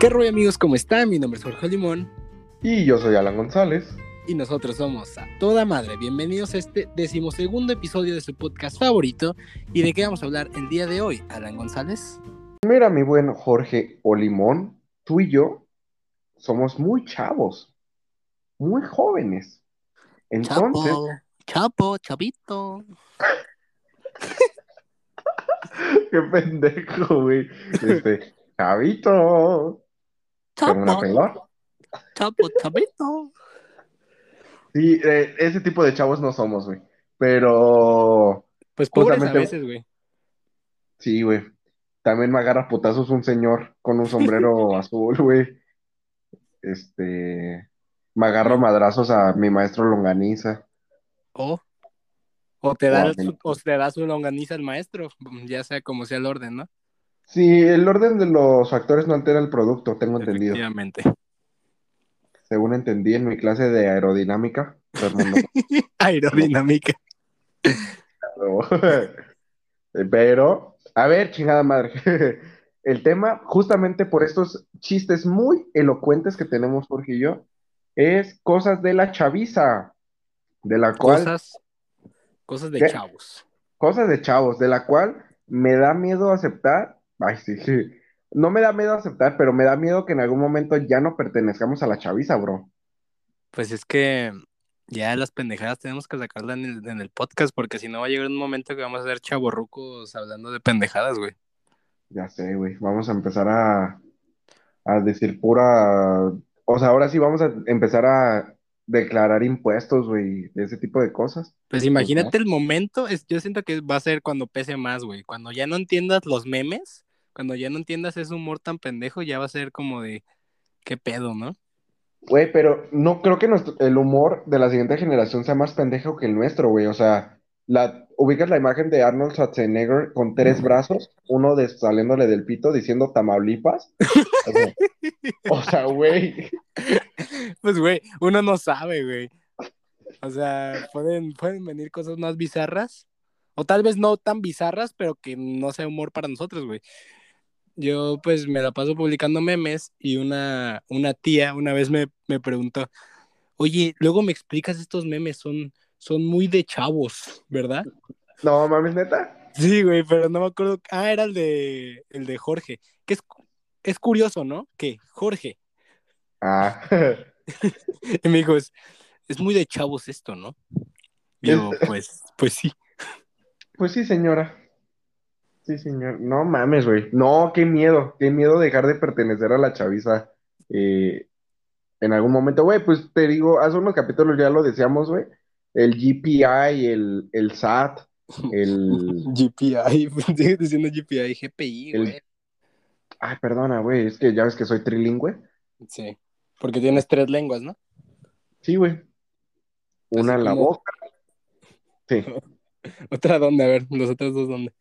¿Qué rollo amigos? ¿Cómo están? Mi nombre es Jorge Limón Y yo soy Alan González. y nosotros somos a toda madre. Bienvenidos a este decimosegundo episodio de su podcast favorito. ¿Y de qué vamos a hablar el día de hoy, Alan González? Mira, mi buen Jorge Olimón, tú y yo somos muy chavos, muy jóvenes. Entonces, Chapo, chapo, chavito. qué pendejo, güey. Este, chavito, ¿tengo una Chapo, pelota? chapo, chavito. Sí, eh, ese tipo de chavos no somos, güey. Pero, Pues pobres a veces, güey. sí, güey. También me agarra putazos un señor con un sombrero azul, güey. Este, me agarro madrazos a mi maestro Longaniza. O, o te da, o te da su longaniza el maestro, ya sea como sea el orden, ¿no? Sí, el orden de los factores no altera el producto, tengo entendido. Efectivamente. Según entendí en mi clase de aerodinámica. Aerodinámica. Pero, a ver, chingada madre. El tema, justamente por estos chistes muy elocuentes que tenemos Jorge y yo, es cosas de la chaviza, de la cual, Cosas, cosas de chavos. cosas de chavos, de la cual me da miedo aceptar. Ay, sí, no me da miedo aceptar, pero me da miedo que en algún momento ya no pertenezcamos a la chaviza, bro. Pues es que ya las pendejadas tenemos que sacarlas en el, en el podcast, porque si no va a llegar un momento que vamos a ser chavorrucos hablando de pendejadas, güey. Ya sé, güey. Vamos a empezar a, a decir pura. O sea, ahora sí vamos a empezar a declarar impuestos, güey, de ese tipo de cosas. Pues imagínate el momento, es, yo siento que va a ser cuando pese más, güey. Cuando ya no entiendas los memes, cuando ya no entiendas ese humor tan pendejo, ya va a ser como de, ¿qué pedo, no? Güey, pero no creo que nuestro- el humor de la siguiente generación sea más pendejo que el nuestro, güey. O sea, la, ubicas la imagen de Arnold Schwarzenegger con tres brazos, uno de, saliéndole del pito diciendo Tamaulipas. O sea, o sea, güey. Pues, güey, uno no sabe, güey. O sea, pueden, pueden venir cosas más bizarras. O tal vez no tan bizarras, pero que no sea humor para nosotros, güey. Yo, pues, me la paso publicando memes y una, una tía una vez me, me preguntó, oye, luego me explicas estos memes, son, son muy de chavos, ¿verdad? No mames, neta. Sí, güey, pero no me acuerdo. Ah, era el de, el de Jorge. Que es, es curioso, ¿no? Que Jorge. Ah. Y me dijo, es, es muy de chavos esto, ¿no? Y Yo, pues, pues sí. Pues sí, señora. Sí, señor. No mames, güey. No, qué miedo. Qué miedo dejar de pertenecer a la chaviza eh, en algún momento. Güey, pues te digo, hace unos capítulos ya lo decíamos, güey. El GPI, el, el SAT, el... GPI, sigues diciendo GPI, GPI, El- güey. Ay, perdona, güey. Es que ya ves que soy trilingüe. Sí, porque tienes tres lenguas, ¿no? Sí, güey. Una en la como- boca. Sí. Otra dónde, a ver, los otros dos dónde.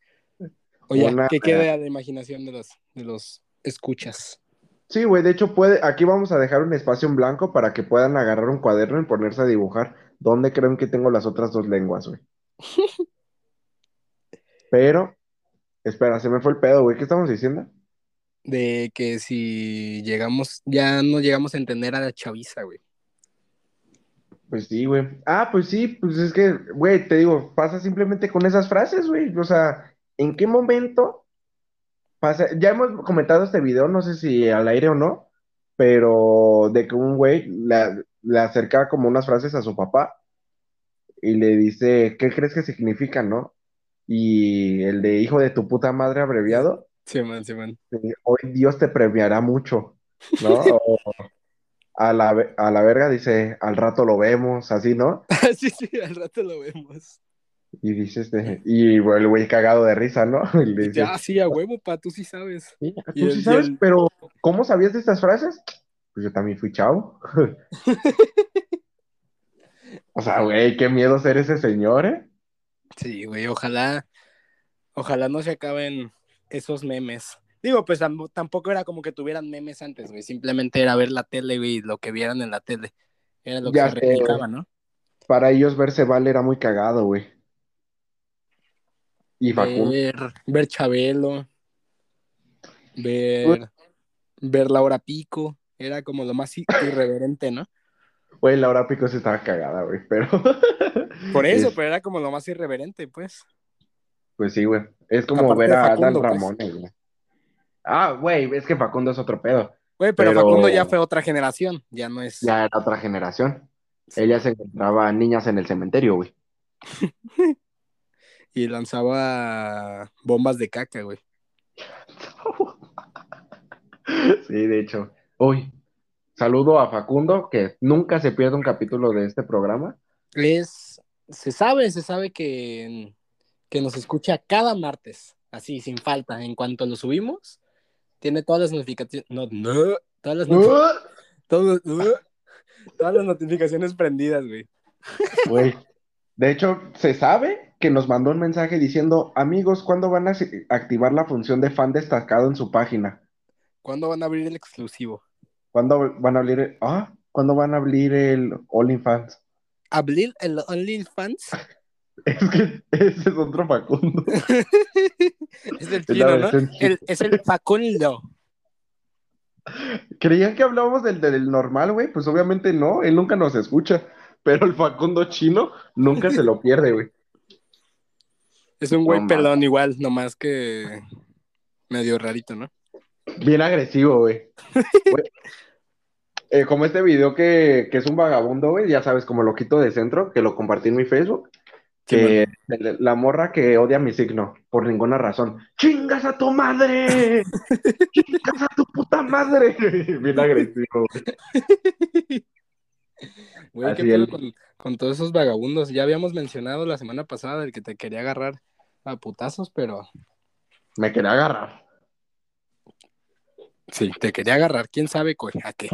Oye, Una- que quede a la imaginación de los, de los escuchas. Sí, güey. De hecho, puede... aquí vamos a dejar un espacio en blanco para que puedan agarrar un cuaderno y ponerse a dibujar dónde creen que tengo las otras dos lenguas, güey. Pero, espera, se me fue el pedo, güey. ¿Qué estamos diciendo? De que si llegamos, ya no llegamos a entender a la chaviza, güey. Pues sí, güey. Ah, pues sí, pues es que, güey, te digo, pasa simplemente con esas frases, güey. O sea, ¿en qué momento pasa? Ya hemos comentado este video, no sé si al aire o no, pero de que un güey le, le acerca como unas frases a su papá y le dice, ¿qué crees que significan, no? Y el de hijo de tu puta madre abreviado, Sí, man, sí, man. hoy Dios te premiará mucho, ¿no? O a la, a la verga dice, al rato lo vemos, así, ¿no? sí, sí, al rato lo vemos. Y dice este, y bueno, el güey cagado de risa, ¿no? Y le dice, Ya, sí, a huevo, pa, tú sí sabes. "Sí, y tú sí y sabes, el- pero ¿cómo sabías de estas frases? Pues yo también fui chavo. O sea, güey, qué miedo ser ese señor, ¿eh? Sí, güey, ojalá, ojalá no se acaben esos memes. Digo, pues tam- tampoco era como que tuvieran memes antes, güey. Simplemente era ver la tele, güey, y lo que vieran en la tele. Era lo que se replicaba, ¿no? Para ellos verse Val era muy cagado, güey. Y Facundo. Ver, ver Chabelo, ver ver la hora pico, era como lo más irreverente, ¿no? Güey, la hora pico se estaba cagada, güey, pero... Por eso, Es- pero era como lo más irreverente, pues. Pues sí, güey. Es como Aparte ver a Facundo, pues. Ramones, güey. Ah, güey, es que Facundo es otro pedo. Güey, pero, Pero- Facundo ya fue otra generación, ya no es. Ya era otra generación. Ella se encontraba niñas en el cementerio, güey. Y lanzaba bombas de caca, güey. Sí, de hecho. Uy, saludo a Facundo, que nunca se pierde un capítulo de este programa. Es. Se sabe, se sabe que, que nos escucha cada martes, así, sin falta. En cuanto lo subimos, tiene todas las notificaciones. No, no, todas las, noti- todos- todas las notificaciones prendidas, güey. Güey. De hecho, se sabe que nos mandó un mensaje diciendo, amigos, ¿cuándo van a activar la función de fan destacado en su página? ¿Cuándo van a abrir el exclusivo? ¿Cuándo van a abrir el... Ah, ¿cuándo van a abrir el OnlyFans? ¿Abrir el OnlyFans? Es que ese es otro Facundo. es el chino, ¿no? El- es el Facundo. ¿Creían que hablábamos del, del normal, güey? Pues obviamente no, él nunca nos escucha. Pero el Facundo chino nunca se lo pierde, güey. Es un güey No, pelón igual, nomás que medio rarito, ¿no? Bien agresivo, güey. Eh, como este video que, que es un vagabundo, güey, ya sabes, como loquito de centro, que lo compartí en mi Facebook, que la morra que odia mi signo, por ninguna razón. ¡Chingas a tu madre! ¡Chingas a tu puta madre! Bien agresivo, güey. Güey, ¿qué pedo con, con todos esos vagabundos? Ya habíamos mencionado la semana pasada el que te quería agarrar a putazos, pero Me quería agarrar. sí, te quería agarrar. ¿Quién sabe a qué?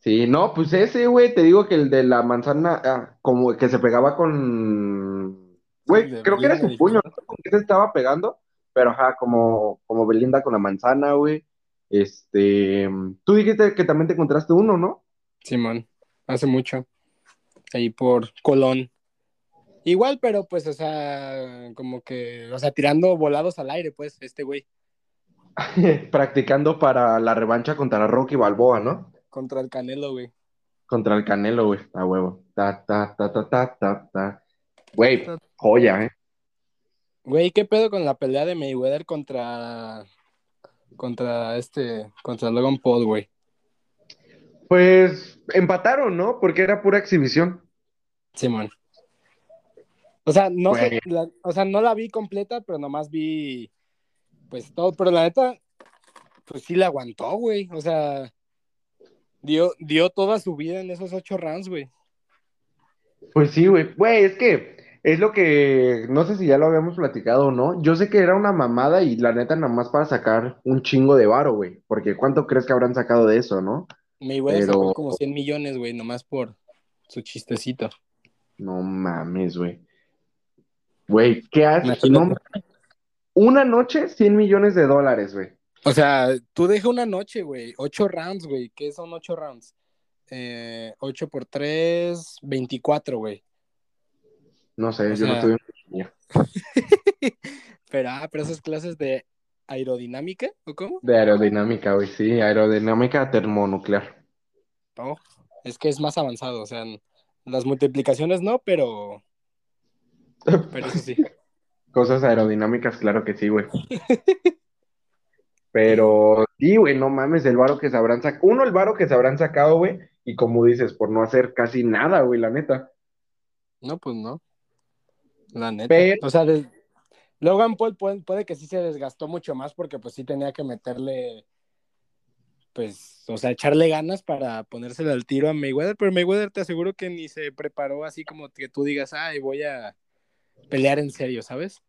Sí, no, pues ese, güey, te digo que el de la manzana, ah, como que se pegaba con... Güey, Sí, creo que era su puño, no sé con qué se estaba pegando, pero ajá, como, como Belinda con la manzana, güey. Este, tú dijiste que también te encontraste uno, ¿no? Simón, hace mucho. Ahí por Colón. Igual, pero pues, o sea, como que, o sea, tirando volados al aire, pues, este güey, Practicando para la revancha contra Rocky Balboa, ¿no? contra el Canelo, güey. Contra el Canelo, güey, a huevo. Ta, ta, ta, ta, ta, ta, ta. Güey, joya, ¿eh? Güey, ¿qué pedo con la pelea de Mayweather contra, contra este, contra Logan Paul, güey? Pues empataron, ¿no? Porque era pura exhibición. Simón. O sea, no sé, la- o sea, no la vi completa, pero nomás vi, pues, todo, pero la neta, pues sí le aguantó, güey, o sea, dio, dio toda su vida en esos ocho rounds, güey. Pues sí, güey. Güey, es que es lo que no sé si ya lo habíamos platicado o no. Yo sé que era una mamada y la neta nada más para sacar un chingo de varo, güey. Porque ¿cuánto crees que habrán sacado de eso, no? Mayweather Pero- sacó como 100 millones, güey, nomás por su chistecito. No mames, güey. Güey, ¿qué haces? No. Una noche, 100 millones de dólares, güey. O sea, tú deja una noche, güey, ocho rounds, güey, ¿qué son ocho rounds? Eh, ocho por tres, 24, güey. No sé, O yo sea- no en ingeniería. Pero, ah, pero esas clases de aerodinámica, ¿o cómo? De aerodinámica, güey, sí, aerodinámica termonuclear. No, es que es más avanzado, o sea, las multiplicaciones no, pero, pero eso sí. Cosas aerodinámicas, claro que sí, güey. Pero sí, güey, no mames, el varo que se habrán sacado. Uno, el varo que se habrán sacado, güey. Y como dices, por no hacer casi nada, güey, la neta. No, pues no. La neta. Pero- O sea, Logan Paul puede, puede que sí se desgastó mucho más porque pues sí tenía que meterle, pues, o sea, echarle ganas para ponérsele al tiro a Mayweather, pero Mayweather te aseguro que ni se preparó así como que tú digas, ay, voy a pelear en serio, ¿sabes?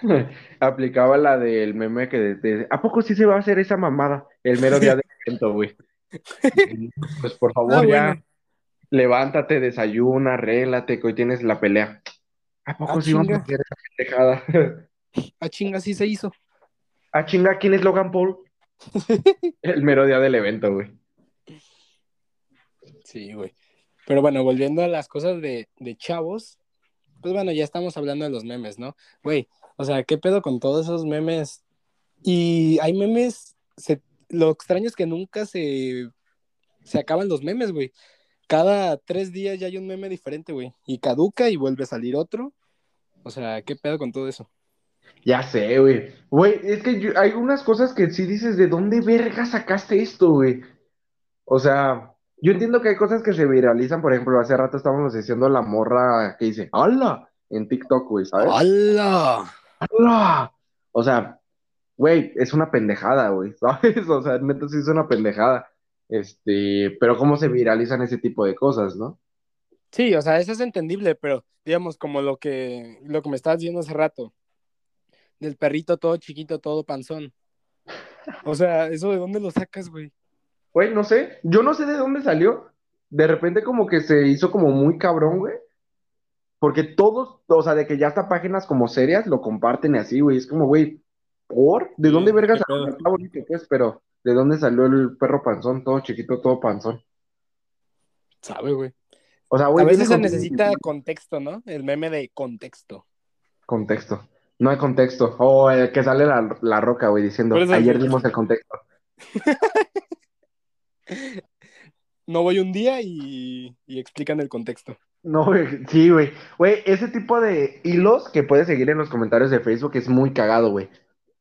Aplicaba la del meme que de- de- ¿a poco sí se va a hacer esa mamada? El mero día del evento, güey. Pues por favor, Ah, ya, bueno. levántate, desayuna, arréglate, que hoy tienes la pelea. ¿A poco Ah, sí vamos a hacer esa pendejada? Ah, chinga, sí se hizo. Ah, chinga, ¿quién es Logan Paul? El mero día del evento, güey. Sí, güey. Pero bueno, volviendo a las cosas de, de chavos, pues bueno, ya estamos hablando de los memes, ¿no? Güey, o sea, ¿qué pedo con todos esos memes? Y hay memes, lo extraño es que nunca se, se acaban los memes, güey. Cada tres días ya hay un meme diferente, güey. Y caduca y vuelve a salir otro. O sea, ¿qué pedo con todo eso? Ya sé, güey. Güey, es que hay unas cosas que sí dices, ¿de dónde verga sacaste esto, güey? O sea, yo entiendo que hay cosas que se viralizan, por ejemplo, hace rato estábamos diciendo la morra que dice, ¡Hala! En TikTok, güey, ¿sabes? ¡Hala! ¡Hala! O sea, güey, es una pendejada, güey, ¿sabes? O sea, neta sí es una pendejada. Este, pero cómo se viralizan ese tipo de cosas, ¿no? Sí, o sea, eso es entendible, pero digamos, como lo que, lo que me estabas diciendo hace rato, del perrito todo chiquito, todo panzón. O sea, ¿eso de dónde lo sacas, güey? Güey, no sé, yo no sé de dónde salió. De repente como que se hizo como muy cabrón, güey. Porque todos, o sea, de que ya hasta páginas como serias lo comparten y así, güey. Es como, güey, ¿por? ¿De Sí, dónde vergas qué salió? Está bonito, pues, pero ¿de dónde salió el perro panzón? Todo chiquito, todo panzón. Sabe, güey. O sea, A güey, veces se necesita contexto, ¿no? El meme de contexto. contexto. No hay contexto. O el que sale la, la roca, güey, diciendo, ayer sí. dimos el contexto. No voy un día y, y explican el contexto. No, güey, sí, güey. Güey, ese tipo de hilos que puedes seguir en los comentarios de Facebook es muy cagado, güey.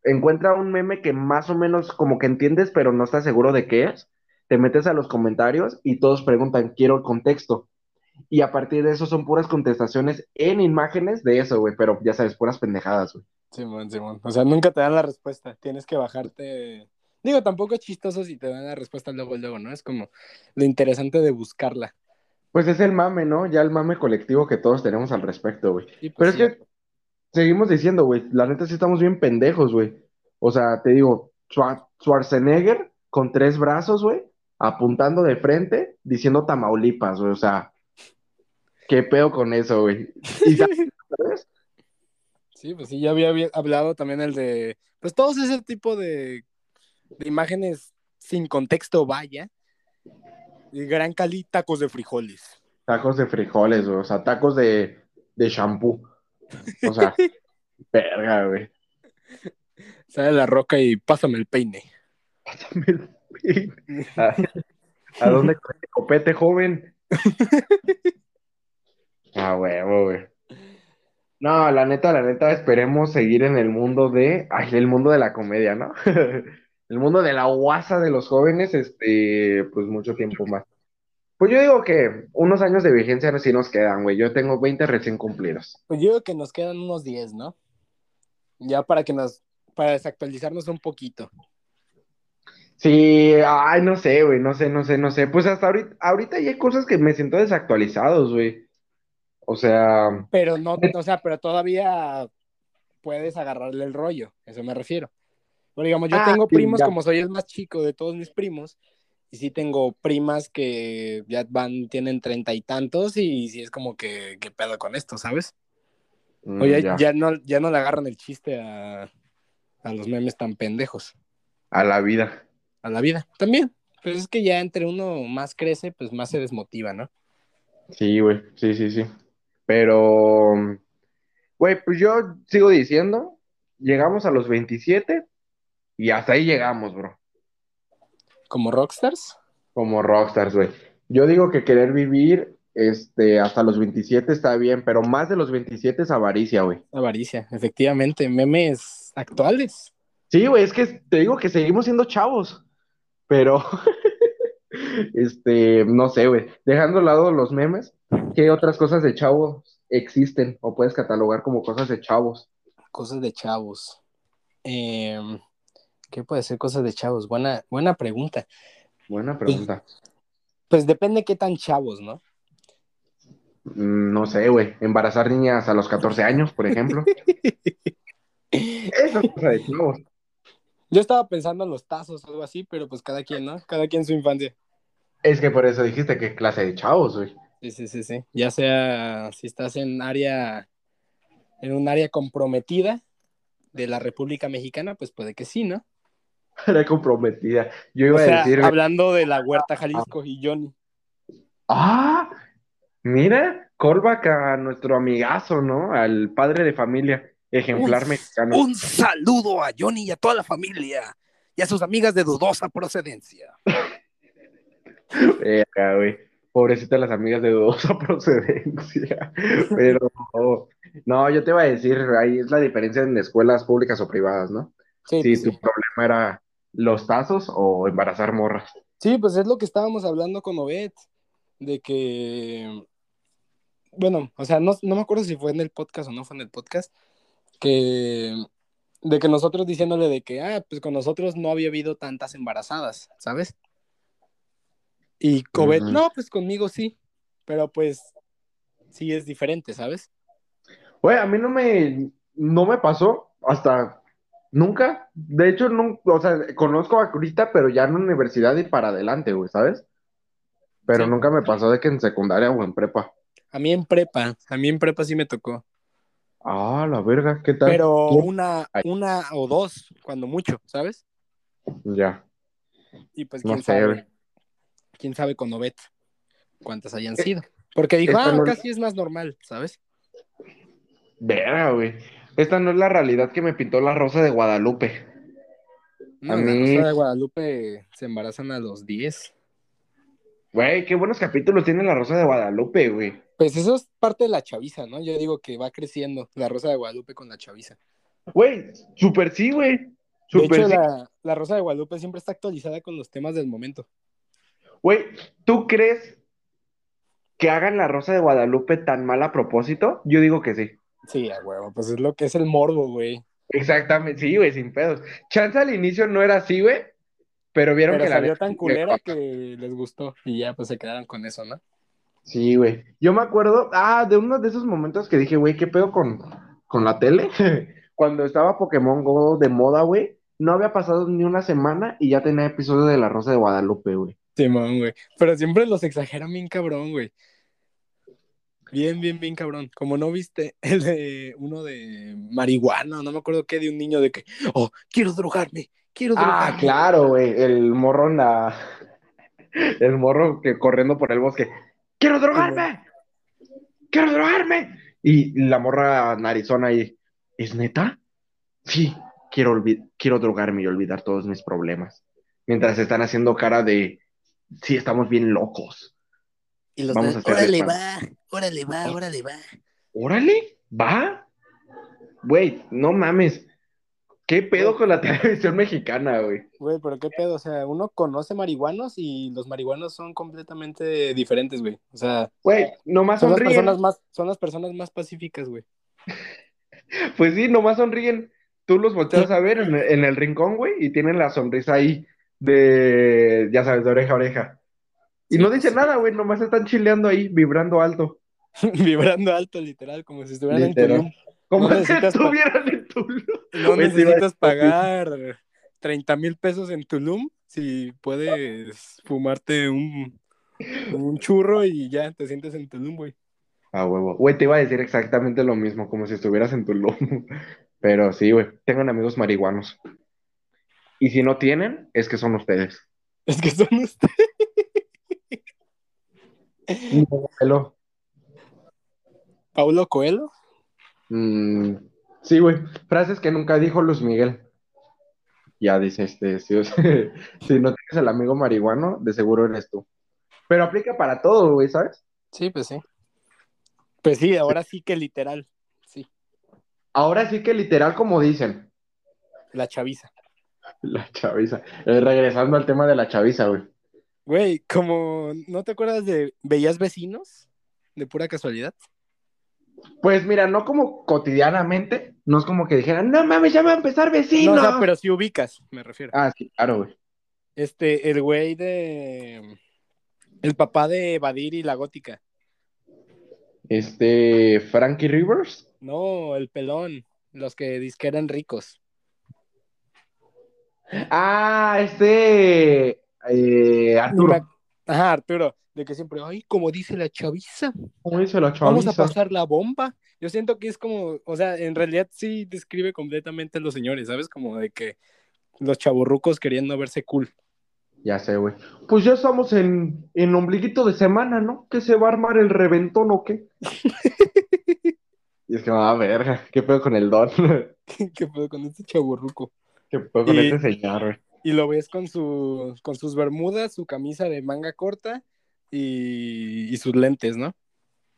Encuentra un meme que más o menos como que entiendes, pero no estás seguro de qué es. Te metes a los comentarios y todos preguntan, quiero el contexto. Y a partir de eso son puras contestaciones en imágenes de eso, güey. Pero ya sabes, puras pendejadas, güey. Simón, Simón. O sea, nunca te dan la respuesta. Tienes que bajarte. Digo, tampoco es chistoso si te dan la respuesta luego, luego, ¿no? Es como lo interesante de buscarla. Pues es el mame, ¿no? Ya el mame colectivo que todos tenemos al respecto, güey. Y Pero pues, es que seguimos diciendo, güey, la neta sí estamos bien pendejos, güey. O sea, te digo, Schwar- Schwarzenegger con tres brazos, güey, apuntando de frente, diciendo Tamaulipas, güey. O sea, ¿qué pedo con eso, güey? ¿Y sabes? Sí, pues sí, ya había hablado también el de. Pues todos ese tipo de, de imágenes sin contexto, vaya. Y gran cali, tacos de frijoles. Tacos de frijoles, güey. O sea, tacos de, de shampoo. O sea, verga, güey. Sale la roca y pásame el peine. ¿A, a dónde este copete, joven? Ah, huevo, güey. No, la neta, la neta, esperemos seguir en el mundo de, ay, el mundo de la comedia, ¿no? El mundo de la guasa de los jóvenes, este, pues mucho tiempo más. Pues yo digo que unos años de vigencia sí nos quedan, güey. Yo tengo 20 recién cumplidos. Pues yo creo que nos quedan unos 10, ¿no? Ya para que nos. Para desactualizarnos un poquito. Sí, ay, no sé, güey, no sé, no sé, no sé. Pues hasta ahorita, ahorita ya hay cosas que me siento desactualizados, güey. O sea, Pero no, o sea, pero todavía puedes agarrarle el rollo, eso me refiero. Pero digamos, yo Ah, tengo primos, ya. como soy el más chico de todos mis primos, y sí tengo primas que ya van, tienen treinta y tantos, y sí es como que, ¿qué pedo con esto, sabes? mm, O ya, ya, ya no, ya no le agarran el chiste a, a los memes tan pendejos, a la vida. a la vida. También, pero es que ya entre uno más crece, pues más se desmotiva, ¿no? Sí, güey, sí, sí, sí. Pero, güey, pues yo sigo diciendo, llegamos a los 27 y hasta ahí llegamos, bro, Como rockstars. como rockstars, güey. Yo digo que querer vivir, este, hasta los 27 está bien, pero más de los 27 es avaricia, güey. Avaricia, efectivamente, memes actuales. Sí, güey, es que te digo que seguimos siendo chavos, pero, este, no sé, güey, dejando a lado los memes, ¿qué otras cosas de chavos existen o puedes catalogar como cosas de chavos? Cosas de chavos. Eh, ¿Qué puede ser cosas de chavos? Buena, buena pregunta. Buena pregunta. Pues depende qué tan chavos, ¿no? Mm, No sé, güey, embarazar niñas a los 14 años, por ejemplo. Eso es cosa de chavos. Yo estaba pensando en los tazos o algo así, pero pues cada quien, ¿no? Cada quien su infancia. Es que por eso dijiste qué clase de chavos, güey. Sí, sí, sí, sí. Ya sea si estás en área, en un área comprometida de la República Mexicana, pues puede que sí, ¿no? Era comprometida. Yo iba O sea, a decir, hablando de la Huerta Jalisco y Johnny. ah, mira, callback a nuestro amigazo, ¿no? Al padre de familia, ejemplar Un- mexicano. Un saludo a Johnny y a toda la familia. y a sus amigas de dudosa procedencia. Verga, güey. Pobrecita las amigas de dudosa procedencia. Pero no, yo te iba a decir, ahí es la diferencia en escuelas públicas o privadas, ¿no? Sí, Si pues, tu sí. problema era los tazos o embarazar morras. Sí, pues es lo que estábamos hablando con Obed, de que, bueno, o sea, no, no me acuerdo si fue en el podcast o no fue en el podcast, que, de que nosotros diciéndole de que, ah, pues con nosotros no había habido tantas embarazadas, ¿sabes? Y Obed, Ujú. no, pues conmigo sí, pero pues sí es diferente, ¿sabes? Güey, a mí no me, no me pasó hasta nunca. De hecho, nunca, o sea, conozco a Crista, pero ya en universidad y para adelante, güey, ¿sabes? Pero Sí. nunca me pasó de que en secundaria o en prepa. A mí en prepa, a mí en prepa sí me tocó, Ah, la verga, ¿qué tal? pero una, Ay. una o dos, cuando mucho, ¿sabes? Ya, Y pues no quién sé, sabe, güey. quién sabe con Obed cuántas hayan Eh, sido. Porque dijo, esta ah, no- casi es más normal, ¿sabes? Verga, güey. Esta no es la realidad que me pintó la Rosa de Guadalupe. No, A en la mí- Rosa de Guadalupe se embarazan a los 10. Güey, qué buenos capítulos tiene la Rosa de Guadalupe, güey. Pues eso es parte de la chaviza, ¿no? Yo digo que va creciendo la Rosa de Guadalupe con la chaviza. Güey, súper sí, güey. De Súper hecho, sí. la, la Rosa de Guadalupe siempre está actualizada con los temas del momento. Güey, ¿tú crees que hagan la Rosa de Guadalupe tan mal a propósito? Yo digo que sí. Sí, a huevo, pues es lo que es el morbo, güey. Exactamente, sí, güey, sin pedos. Chance al inicio no era así, güey, pero vieron Pero que la salió tan culera que les gustó y ya pues se quedaron con eso, ¿no? Sí, güey. Yo me acuerdo, ah, de uno de esos momentos que dije, güey, ¿qué pedo con, con la tele? Cuando estaba Pokémon Go de moda, güey, no había pasado ni una semana y ya tenía episodio de La Rosa de Guadalupe, güey. Simón, güey. Pero siempre los exageran bien cabrón, güey. Bien, bien, bien cabrón. Como no viste el de uno de marihuana, no me acuerdo qué, de un niño de que, oh, quiero drogarme, quiero drogarme. Ah, claro, güey, el morro en la... El morro que corriendo por el bosque. ¡Quiero drogarme! ¡Quiero drogarme! Y la morra narizona ahí. ¿Es neta? Sí, quiero, quiero drogarme y olvidar todos mis problemas. Mientras están haciendo cara de... Sí, estamos bien locos. Y los Vamos de, a hacer órale, esto". va, órale, va, órale, va. Órale, va. Güey, no mames. ¿Qué pedo con la televisión mexicana, güey? Güey, pero qué pedo, o sea, uno conoce marihuanos y los marihuanos son completamente diferentes, güey. O sea, Güey, nomás son las sonríen. personas más, son las personas más pacíficas, güey. Pues sí, nomás sonríen. Tú los volteas a ver en, en el rincón, güey, y tienen la sonrisa ahí de, ya sabes, de oreja a oreja. Y Sí, no pues dicen sí. nada, güey, nomás están chileando ahí, vibrando alto. Vibrando alto, literal, como si estuvieran Literal. en Tulum. Como No si estuvieran en Tulum. No a necesitas pagar 30 mil pesos en Tulum si puedes fumarte un, un churro y ya te sientes en Tulum, güey. Ah, huevo. Güey, te iba a decir exactamente lo mismo, como si estuvieras en Tulum. Pero sí, güey, tengan amigos marihuanos. Y si no tienen, es que son ustedes. Es que son ustedes. Hello. Paulo Coelho. Mm, sí, güey. Frases que nunca dijo Luis Miguel. Ya dice este, si, si no tienes el amigo marihuano, de seguro eres tú. Pero aplica para todo, güey, ¿sabes? Sí, pues sí. Pues sí, ahora sí que literal. Sí, Ahora sí que literal como dicen, la chaviza. la chaviza. Eh, regresando al tema de la chaviza, güey. Güey, como, ¿no te acuerdas de Veías Vecinos? De pura casualidad. Pues mira, no como cotidianamente, no es como que dijeran, no mames, ya va a empezar vecino. No, o sea, pero si ubicas, me refiero. Ah, sí, claro, güey. Este, el güey de. El papá de Badir y la gótica. Este, Frankie Rivers. No, el pelón. Los que que eran ricos. Ah, este, eh, Arturo. Ajá, Arturo. De que siempre, ay, como dice la chaviza, ¿Cómo dice la vamos a chaviza? pasar la bomba. Yo siento que es como, o sea, en realidad sí describe completamente a los señores, ¿sabes? Como de que los chaburrucos queriendo verse cool. Ya sé, güey. Pues ya estamos en, en ombliguito de semana, ¿no? ¿Que se va a armar el reventón o qué? y es que, ah, verga, ¿qué pedo con el don? ¿Qué pedo con este chaburruco? ¿Qué pedo con Y- este señor, güey? Y lo ves con, su, con sus bermudas, su camisa de manga corta y, y sus lentes, ¿no?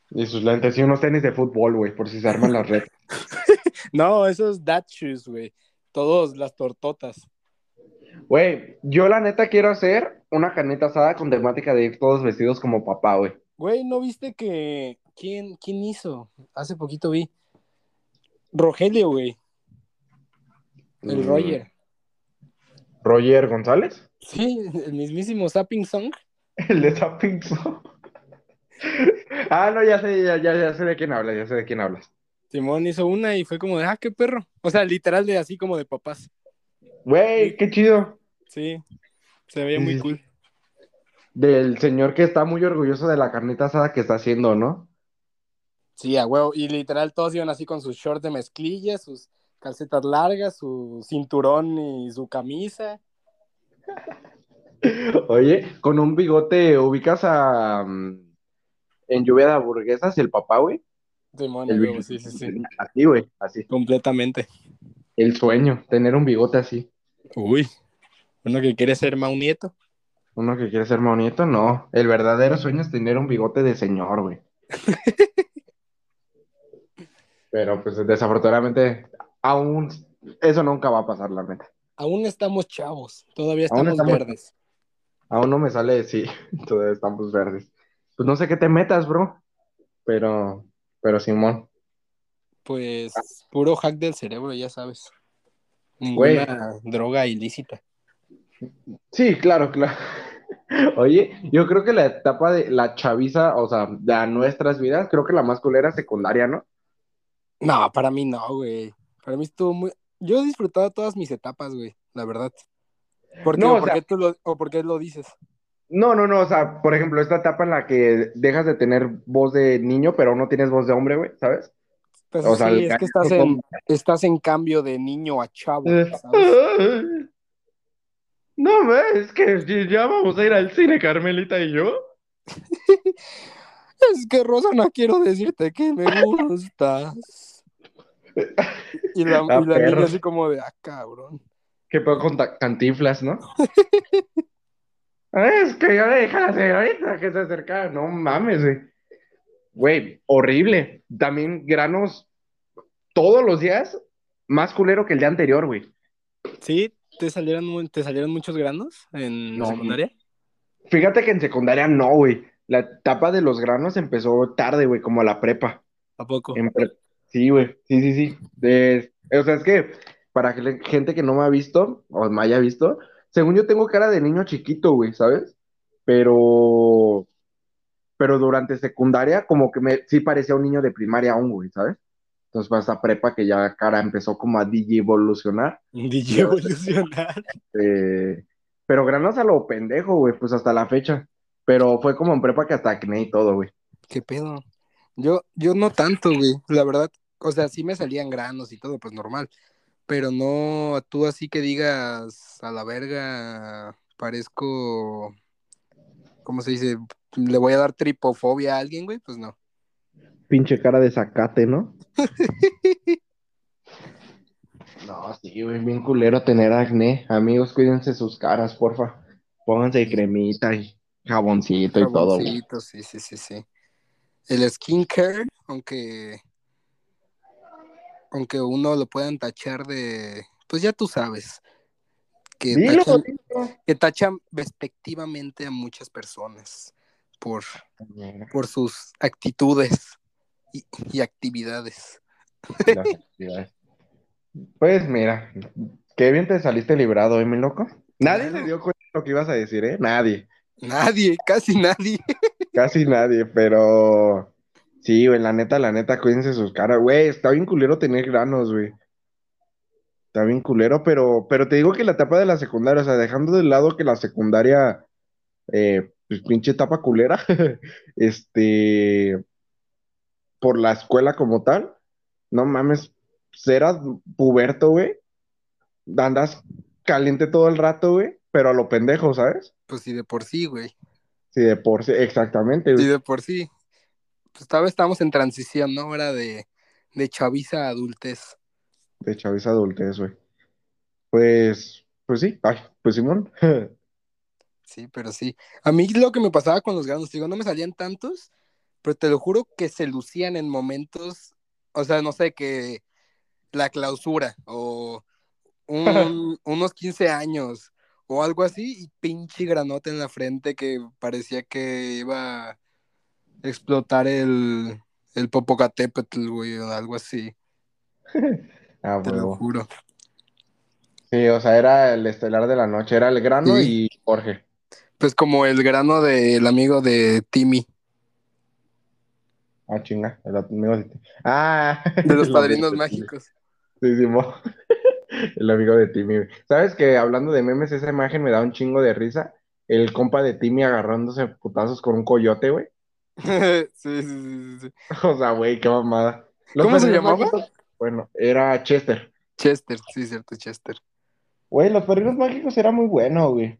Y sus lentes y unos tenis de fútbol, güey, por si se arman las redes. No, esos dad shoes, güey. Todos las tortotas. Güey, yo la neta quiero hacer una carnita asada con temática de ir todos vestidos como papá, güey. Güey, ¿no viste que... ¿Quién, quién hizo? Hace poquito vi. Rogelio, güey. El Mm, Roger. Roger González. Sí, el mismísimo Zapping Song. El de Tapping Song. Ah, no, ya sé, ya, ya, ya sé de quién hablas, ya sé de quién hablas. Simón hizo una y fue como de, ah, qué perro. O sea, literal de así como de papás. Güey, qué chido. Sí, se veía muy cool. Del señor que está muy orgulloso de la carnita asada que está haciendo, ¿no? Sí, a huevo. Y literal todos iban así con sus shorts de mezclilla, sus calcetas largas, su cinturón y su camisa. Oye, con un bigote ubicas a mm, en lluvia de hamburguesas el papá, güey. El bigote. sí, sí, sí. Así, güey, así. Completamente. El sueño, tener un bigote así. Uy, uno que quiere ser Mau Nieto. Uno que quiere ser bonito, no. El verdadero sueño es tener un bigote de señor, güey. Pero pues desafortunadamente aún eso nunca va a pasar, la neta. Aún estamos chavos, todavía Aún estamos, verdes. Aún no me sale, sí, todavía estamos verdes. Pues no sé qué te metas, bro. Pero, pero Simón. Pues puro hack del cerebro, ya sabes. Güey. Ninguna droga ilícita. Sí, claro, claro. Oye, yo creo que la etapa de la chaviza, o sea, de nuestras vidas, creo que la más culera es secundaria, ¿no? No, para mí no, güey. Para mí estuvo muy. Yo he disfrutado todas mis etapas, güey, la verdad. ¿Por qué, No, o por sea- qué tú lo, o por qué lo dices? No, no, no, o sea, por ejemplo, esta etapa en la que dejas de tener voz de niño, pero no tienes voz de hombre, güey, ¿sabes? Pues O sea, sí, el es que estás en, estás en cambio de niño a chavo, Eh. ¿sabes? No, es que ya vamos a ir al cine, Carmelita y yo. Es que Rosa, no quiero decirte que me gustas. Y la, Ah, y la niña así como de, ah, cabrón. Que puedo con cantinflas, ¿no? Ah, Es que yo le dije a la señorita que se acercara. No mames, güey. Güey, horrible. También granos todos los días, más culero que el día anterior, güey. ¿Sí? ¿Te salieron, ¿Te salieron muchos granos en No, secundaria? Fíjate que en secundaria no, güey. La etapa de los granos empezó tarde, güey, como a la prepa. ¿A poco? En pre- Sí, güey, sí, sí, sí. De- O sea, es que para gente que no me ha visto o me haya visto, según yo tengo cara de niño chiquito, güey, ¿sabes? Pero, pero durante secundaria como que me sí parecía un niño de primaria aún, güey, ¿sabes? Entonces fue hasta prepa que ya cara empezó como a evolucionar. DJ evolucionar. Eh, pero granos a lo pendejo, güey, pues hasta la fecha. Pero fue como en prepa que hasta acné y todo, güey. ¿Qué pedo? Yo, yo no tanto, güey. La verdad, o sea, sí me salían granos y todo, pues normal. Pero no tú así que digas a la verga, parezco, ¿cómo se dice? Le voy a dar tripofobia a alguien, güey, pues no. Pinche cara de zacate, ¿no? No, sí, güey, bien culero tener acné. Amigos, cuídense sus caras, porfa. Pónganse cremita y jaboncito y todo, güey. Jaboncito, sí, sí, sí, sí. El skincare, aunque aunque uno lo puedan tachar de, pues ya tú sabes, que Dilo, tachan, dilo. que tachan despectivamente a muchas personas por, por sus actitudes y, y actividades. Pues mira, qué bien te saliste librado, ¿eh, mi loco? Nadie Claro. se dio cuenta de lo que ibas a decir, ¿eh? Nadie. Nadie, casi nadie. Casi nadie, pero sí, güey, la neta, la neta, cuídense sus caras, güey, está bien culero tener granos, güey. Está bien culero, pero, pero te digo que la etapa de la secundaria, o sea, dejando de lado que la secundaria, eh, pues pinche etapa culera, este, por la escuela como tal, no mames, eras puberto, güey, andas caliente todo el rato, güey, pero a lo pendejo, ¿sabes? Pues sí, de por sí, güey. Sí, de por sí, exactamente, Sí, de por sí. Pues tal vez estamos en transición, ¿no? Ahora de, de chaviza a adultez. De chaviza adultez, güey. Pues, Pues sí, ay, pues Simón. Sí, pero sí. A mí lo que me pasaba con los granos, digo, no me salían tantos, pero te lo juro que se lucían en momentos, o sea, no sé, que la clausura o un- unos 15 años o algo así y pinche granote en la frente que parecía que iba a explotar el, el Popocatépetl, güey, o algo así, Ah, te lo juro. Sí, o sea, era el estelar de la noche, era el grano Sí. y Jorge. Pues como el grano del amigo de Timmy, Ah, chinga, el amigo de Ah, de los padrinos Timmy. mágicos. Sí, Simón. El amigo de Timmy. ¿Sabes que hablando de memes, esa imagen me da un chingo de risa? El compa de Timmy agarrándose putazos con un coyote, güey. Sí, sí, sí, sí. O sea, güey, qué mamada. Los ¿Cómo se llamaba? Mágicos- Bueno, era Chester. Chester, sí, cierto, Chester. Güey, los padrinos mágicos era muy bueno, güey.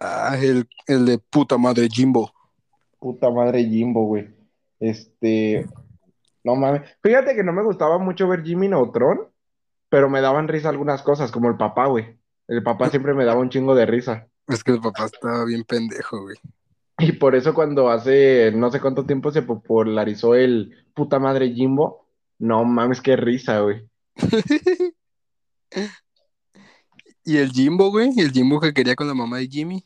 Ah, el, el de puta madre Jimbo. Puta madre Jimbo, güey. Este. No mames. Fíjate que no me gustaba mucho ver Jimmy Neutron, pero me daban risa algunas cosas, como el papá, güey. El papá siempre me daba un chingo de risa. Es que el papá estaba bien pendejo, güey. Y por eso cuando hace no sé cuánto tiempo se popularizó el puta madre Jimbo, no mames, qué risa, güey. Y el Jimbo, güey, el Jimbo que quería con la mamá de Jimmy.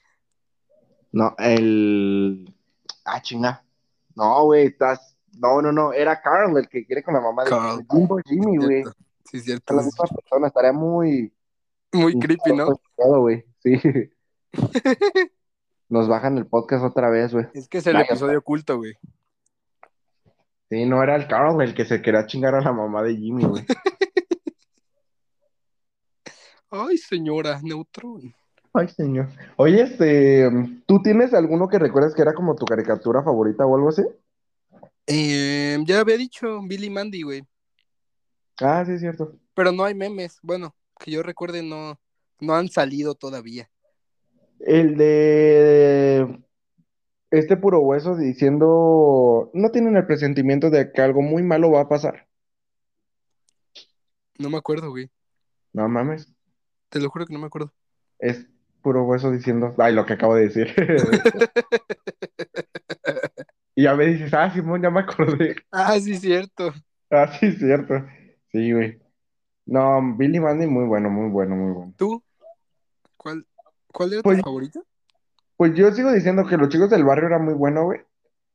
No, el... Ah, chinga. No, güey, estás... No, no, no, era Carl el que quiere con la mamá de Carl. Jimbo Jimmy, güey. Sí, Es cierto. la misma persona, estaría muy... Muy creepy, ¿no? Todo, güey, sí. Nos bajan el podcast otra vez, güey. Es que es el episodio oculto, güey. Sí, no era el Carl el que se quería chingar a la mamá de Jimmy, güey. Ay, señora, Neutrón. Ay, señor. Oye, este, ¿tú tienes alguno que recuerdes que era como tu caricatura favorita o algo así? Eh, ya había dicho Billy Mandy, güey. Ah, sí, es cierto. Pero no hay memes. Bueno, que yo recuerde, no, no han salido todavía. El de este puro hueso diciendo, no tienen el presentimiento de que algo muy malo va a pasar. No me acuerdo, güey. No mames, Te lo juro que no me acuerdo. es puro hueso diciendo, ay, lo que acabo de decir. Y ya me dices, ah, Simón, ya me acordé. Ah, sí, cierto. Ah, sí, es cierto. Sí, güey. No, Billy Mandy, muy bueno, muy bueno, muy bueno. ¿Tú? ¿Cuál, cuál era Pues- tu favorito? Pues yo sigo diciendo que los chicos del barrio eran muy buenos, güey.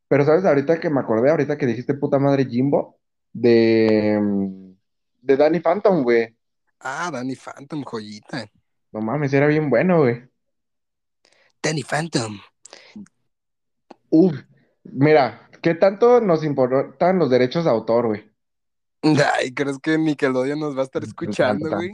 Pero sabes, ahorita que me acordé, ahorita que dijiste puta madre Jimbo, de, mm, de Danny Phantom, güey. Ah, Danny Phantom, joyita. No mames, era bien bueno, güey. Danny Phantom. Uf, mira, ¿qué tanto nos importan los derechos de autor, güey? Ay, ¿crees que Nickelodeon nos va a estar escuchando, güey?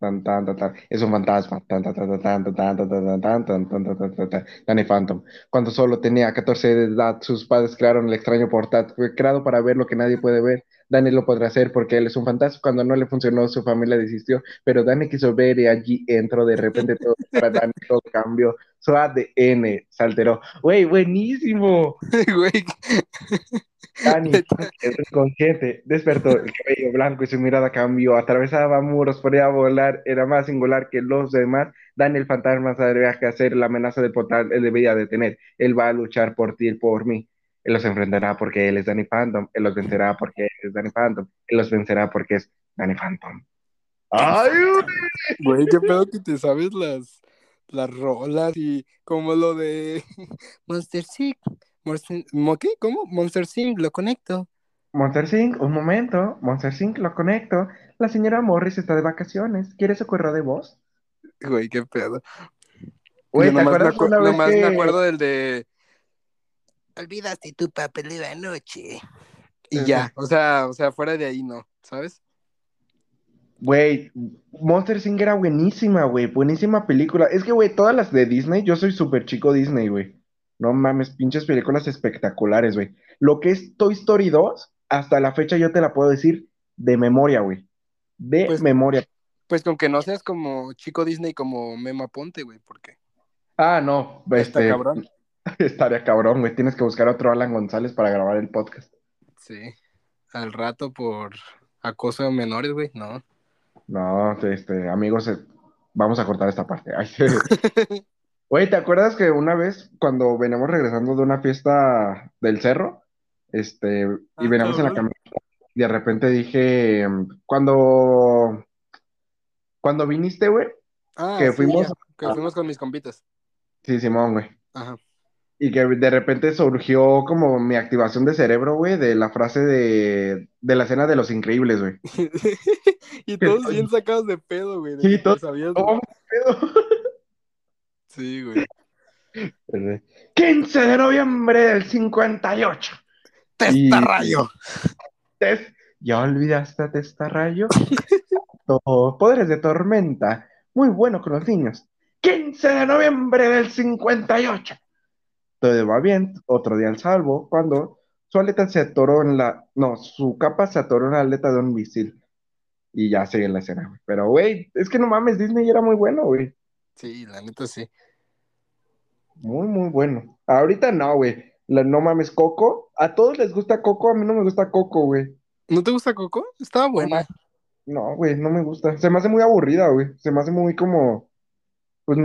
Tan, tan, tan, tan. Es un fantasma. Tan, tan, tan, tan, tan, tan, tan, tan, tan, tan, tan, tan, tan, tan, tan, tan. Danny Phantom. Cuando solo tenía 14 de edad, sus padres crearon el extraño portal. Fue creado para ver lo que nadie puede ver. Danny lo podrá hacer porque él es un fantasma. Cuando no le funcionó, su familia desistió. Pero Danny quiso ver y allí entró. De repente todo para Danny todo cambió. Su ADN se alteró. Güey, buenísimo. Güey, Danny, el inconsciente, despertó, el cabello blanco y su mirada cambió, atravesaba muros, podía volar, era más singular que los demás. Danny el fantasma sabía qué hacer, la amenaza del portal él debía detener. Él va a luchar por ti y por mí. Él los enfrentará porque él es Danny Phantom, él los vencerá porque él es Danny Phantom, él los vencerá porque es Danny Phantom. ¡Ay, güey! qué pedo que te sabes las, las rolas y como lo de Monster Sync. Monster, ¿mo qué? ¿Cómo? Monster Sync, lo conecto. Monster Sync, un momento, Monster Sync, lo conecto. La señora Morris está de vacaciones, ¿quiere su correo de voz? Güey, qué pedo. Güey, Yo ¿te nomás, me, acuerdas acu- una vez nomás me que- acuerdo del de... Olvidaste tu papelera anoche. Y Ajá. ya, o sea, o sea, fuera de ahí no, ¿sabes? Güey, Monster Inc. era buenísima, güey, buenísima película. Es que, güey, todas las de Disney, yo soy súper chico Disney, güey. No mames, pinches películas espectaculares, güey. Lo que es Toy Story 2, hasta la fecha yo te la puedo decir de memoria, güey. De Pues- memoria. Pues con que no seas como chico Disney como Mema Ponte, güey, porque Ah, no, está este, cabrón. estaría cabrón, güey. Tienes que buscar a otro Alan González para grabar el podcast. Sí. Al rato por acoso a menores, güey, no. No, este, amigos, eh, vamos a cortar esta parte. Ay, Güey, ¿te acuerdas que una vez cuando veníamos regresando de una fiesta del cerro, este, y Ah, veníamos en la camioneta, y de repente dije, cuando, cuando viniste, güey, Ah, que sí, fuimos, ya, que fuimos con mis compitas. sí, Simón, güey, Ajá. y que de repente surgió como mi activación de cerebro, güey, de la frase de, de la escena de Los Increíbles, güey. y todos bien sacados de pedo, güey. Sí, todos- sabías- Oh, pedo. Sí, güey. 15 de noviembre del 58. Testarrayo. Tes- ¿Ya olvidaste a Testarrayo? Poderes de tormenta. Muy bueno con los niños. 15 de noviembre del 58. Todo va bien, otro día al salvo, cuando su aleta se atoró en la... No, su capa se atoró en la aleta de un misil. Y ya sigue la escena, güey. Pero, güey, es que no mames, Disney era muy bueno, güey. Sí, la neta sí. Muy, muy bueno. Ahorita no, güey. La- No mames, Coco. A todos les gusta Coco, a mí no me gusta Coco, güey. ¿No te gusta Coco? Estaba buena. No, güey, no me gusta. Se me hace muy aburrida, güey. Se me hace muy como, pues,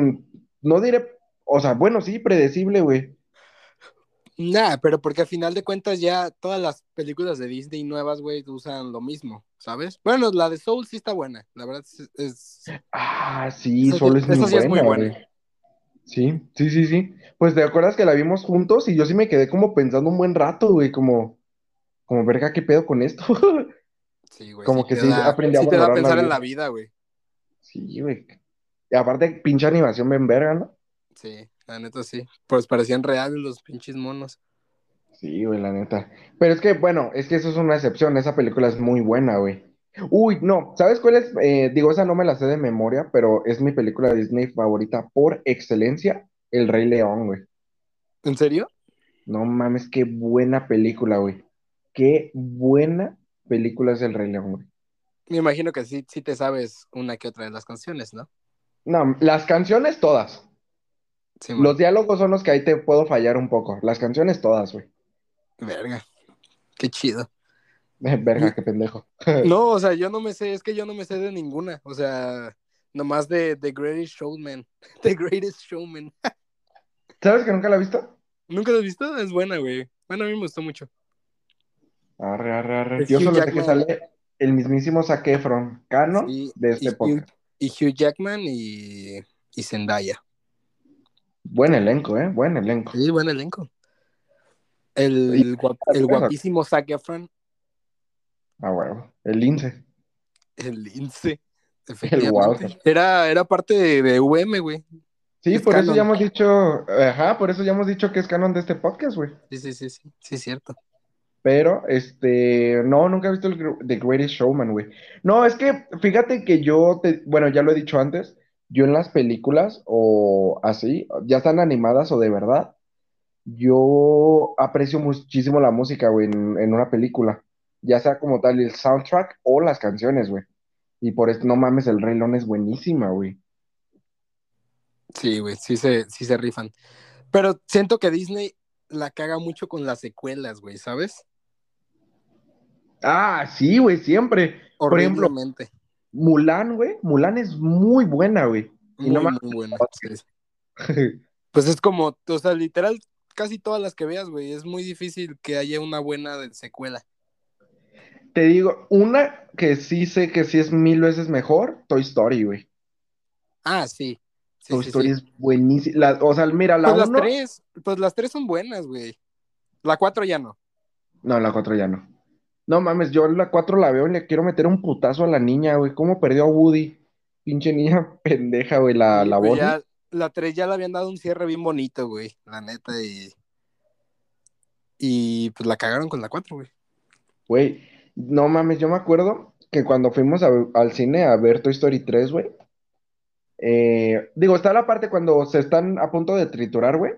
no diré, o sea, bueno, sí, predecible, güey. Nah, pero porque al final de cuentas ya todas las películas de Disney nuevas, güey, usan lo mismo, ¿sabes? Bueno, la de Soul sí está buena, la verdad es... es- Ah, sí, sí- es muy sí es muy buena, buena. güey. Sí, sí, sí, sí. Pues te acuerdas que la vimos juntos y yo sí me quedé como pensando un buen rato, güey, como, como, verga, ¿qué pedo con esto? Sí, güey. Como sí que sí da- aprendí a sí te da a valorar la pensar en la vida, güey. Sí, güey. Y aparte, pinche animación bien verga, ¿no? Sí, la neta sí. Pues parecían reales los pinches monos. Sí, güey, la neta. Pero es que, bueno, es que eso es una excepción. Esa película es muy buena, güey. Uy, no, ¿sabes cuál es? Eh, digo, esa no me la sé de memoria, pero es mi película Disney favorita por excelencia, El Rey León, güey. ¿En serio? No mames, qué buena película, güey. Qué buena película es El Rey León, güey. Me imagino que sí, sí te sabes una que otra de las canciones, ¿no? No, las canciones todas. Sí. Los diálogos son los que ahí te puedo fallar un poco. Las canciones todas, güey. Verga. Qué chido. Verga, qué pendejo. No, o sea, yo no me sé, es que yo no me sé de ninguna. O sea, nomás de The Greatest Showman. The Greatest Showman. ¿Sabes que nunca la he visto? ¿Nunca la has visto? Es buena, güey. Bueno, a mí me gustó mucho. Arre, arre, arre. Yo Hugh solo sé que sale el mismísimo Zac Efron, canon Sí, de este y Hugh- podcast. Y Hugh Jackman y, y Zendaya. Buen elenco, ¿eh? Buen elenco. Sí, buen elenco. El, guap- el guapísimo Zac Efron, Ah, bueno. El lince. el lince. El. Era, era parte de, de VM, güey. Sí, Es por eso ya hemos dicho, ajá, por eso ya hemos dicho que es canon de este podcast, güey. Sí, sí, sí, sí, sí, es cierto. Pero, este, no, nunca he visto el The Greatest Showman, güey. No, es que, fíjate que yo, te, bueno, ya lo he dicho antes, yo en las películas o así, ya están animadas o de verdad, yo aprecio muchísimo la música, güey, en, en una película, ya sea como tal el soundtrack o las canciones, güey. Y por eso, no mames, el Rey León es buenísima, güey. Sí, güey, sí se, sí se rifan. Pero siento que Disney la caga mucho con las secuelas, güey, ¿sabes? Ah, sí, güey, siempre. Por ejemplo, Horriblemente. Mulan, güey, Mulan es muy buena, güey. Muy, no mames, muy buena. sí. Pues es como, o sea, literal, casi todas las que veas, güey, es muy difícil que haya una buena de secuela. Te digo, una que sí sé que sí es mil veces mejor, Toy Story, güey. Ah, sí. Sí, Toy sí, Story es buenísima. La- o sea, mira, la Pues las tres, pues las tres son buenas, güey. La cuatro ya no. No, la cuatro ya no. No mames, yo la cuatro la veo y le quiero meter un putazo a la niña, güey. ¿Cómo perdió a Woody? Pinche niña pendeja, güey, la, Sí, la Bonnie. ya, la tres ya le habían dado un cierre bien bonito, güey, la neta, y... Y pues la cagaron con la cuatro, güey. Güey, no mames, yo me acuerdo que cuando fuimos a- al cine a ver Toy Story 3, güey. eh, digo, está la parte cuando se están a punto de triturar, güey,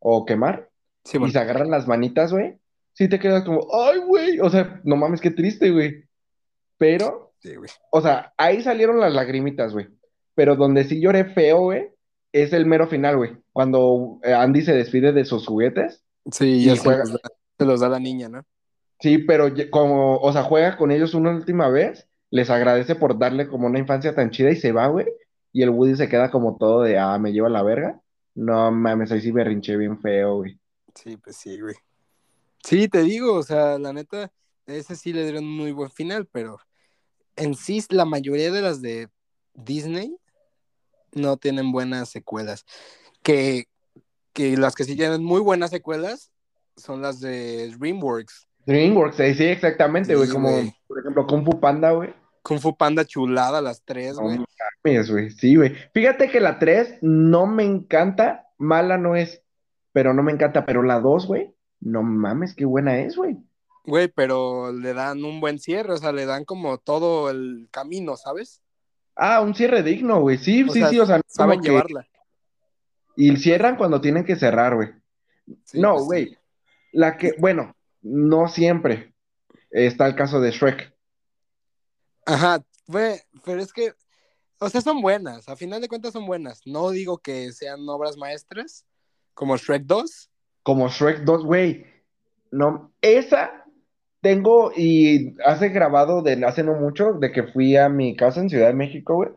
o quemar, Sí, y bueno. se agarran las manitas, güey. Sí te quedas como, ay, o sea, no mames, qué triste, güey. Pero, Sí, güey. o sea, ahí salieron las lagrimitas, güey. Pero donde sí lloré feo, güey, es el mero final, güey. Cuando eh, Andy se despide de sus juguetes. Sí, Y ya se juega- los, da, se los da la niña, ¿no? Sí, pero como, o sea, juega con ellos una última vez, les agradece por darle como una infancia tan chida y se va, güey. y el Woody se queda como todo de, ah, me lleva la verga. No mames, ahí sí me rinché bien feo, güey. Sí, pues sí, güey. Sí, te digo, o sea, la neta, ese sí le dieron un muy buen final, pero en sí la mayoría de las de Disney no tienen buenas secuelas. Que, que las que sí tienen muy buenas secuelas son las de DreamWorks. DreamWorks, eh, sí, exactamente, güey. Sí, como, por ejemplo, Kung Fu Panda, güey. Kung Fu Panda chulada, las tres, güey. Sí, güey. Fíjate que la 3 no me encanta, mala no es, pero no me encanta. Pero la 2, güey, no mames, qué buena es, güey. Güey, pero le dan un buen cierre, o sea, le dan como todo el camino, ¿sabes? Ah, un cierre digno, güey. Sí, O sí, sea, sí, o sea, saben que- llevarla. Y cierran cuando tienen que cerrar, güey. Sí, no, pues, güey. La que, bueno, no siempre. Está el caso de Shrek. Ajá, güey, pero es que, o sea, son buenas, a final de cuentas son buenas. No digo que sean obras maestras, como Shrek 2. Como Shrek 2, güey. No, esa tengo y hace grabado de hace no mucho, de que fui a mi casa en Ciudad de México, güey.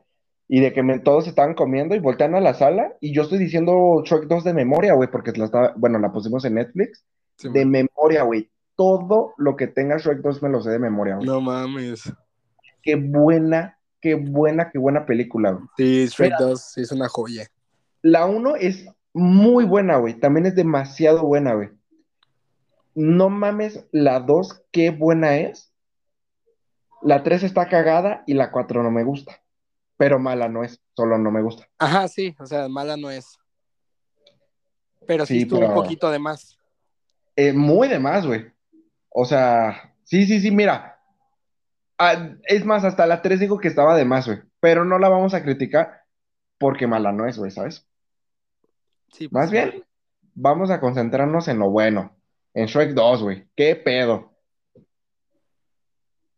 Y de que me- todos estaban comiendo y voltean a la sala y yo estoy diciendo Shrek 2 de memoria, güey, porque la estaba, bueno, la pusimos en Netflix. Sí, de memoria, güey. Todo lo que tenga Shrek 2 me lo sé de memoria, güey. No mames. Qué buena, qué buena, qué buena película, güey. Sí, Shrek Mira. 2 sí es una joya. La 1 es muy buena, güey. También es demasiado buena, güey. No mames, la 2, qué buena es. La 3 está cagada y la 4 no me gusta. Pero mala no es, solo no me gusta. Ajá, sí, o sea, mala no es. Pero sí, Sí, estuvo pero- un poquito de más. Eh, muy de más, güey. O sea, sí, sí, sí, mira. Ah, es más, hasta la 3 digo que estaba de más, güey. Pero no la vamos a criticar porque mala no es, güey, ¿sabes? Sí, pues, Más bien, vamos a concentrarnos en lo bueno. En Shrek 2, güey. ¿Qué pedo?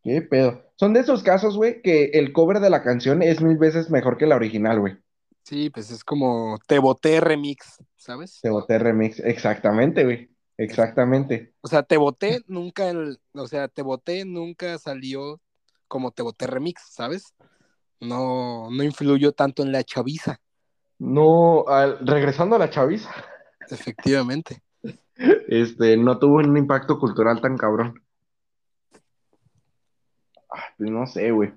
¿Qué pedo? Son de esos casos, güey, que el cover de la canción es mil veces mejor que la original, güey. Sí, pues es como Te Boté Remix, ¿sabes? Te boté remix. Exactamente, güey. Exactamente. O sea, Te Boté nunca, el- o sea, Te Boté nunca salió como Te Boté Remix, ¿sabes? No, no influyó tanto en la chaviza, No, al- regresando a la chaviza, efectivamente. este, no tuvo un impacto cultural tan cabrón. Ah, pues no sé, güey.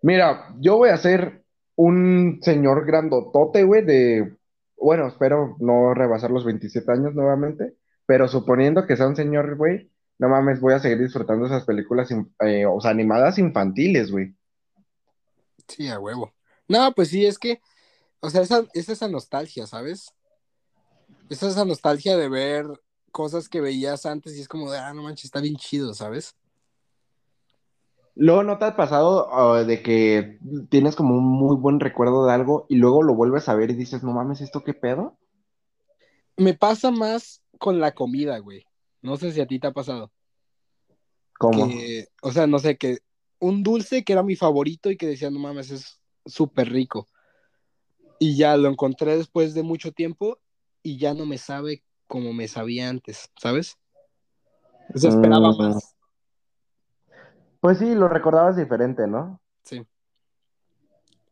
Mira, yo voy a ser un señor grandotote, güey, de, bueno, espero no rebasar los 27 años nuevamente, pero suponiendo que sea un señor, güey, no mames, voy a seguir disfrutando esas películas, eh, o sea, animadas infantiles, güey. Sí, a huevo. No, pues sí, es que, o sea, esa, es esa nostalgia, ¿sabes? Es esa nostalgia de ver cosas que veías antes y es como de, ah, no manches, está bien chido, ¿sabes? Luego, ¿no te ha pasado ah, de que tienes como un muy buen recuerdo de algo y luego lo vuelves a ver y dices, no mames, ¿esto qué pedo? Me pasa más con la comida, güey. No sé si a ti te ha pasado. ¿Cómo? Que, o sea, no sé, que un dulce que era mi favorito y que decía, no mames, es súper rico. Y ya lo encontré después de mucho tiempo y ya no me sabe como me sabía antes, ¿sabes? Se esperaba Mm. más. Pues sí, lo recordabas diferente, ¿no? Sí.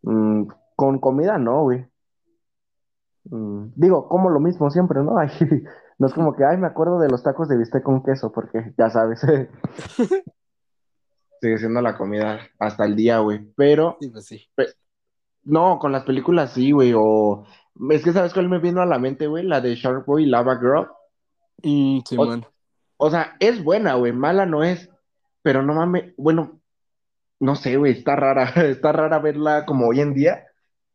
Mm, con comida no, güey. Mm, digo, como lo mismo siempre, ¿no? Ay, no es como que, ay, me acuerdo de los tacos de bistec con queso, porque ya sabes. Sigue siendo la comida hasta el día, güey. Pero, Sí, pues sí. No, con las películas sí, güey. O, es que, ¿sabes cuál me vino a la mente, güey? La de Shark Boy y Lava Girl. Mm, Simón. O sea, es buena, güey, mala no es, pero no mames, bueno, no sé, güey, está rara, está rara verla como hoy en día,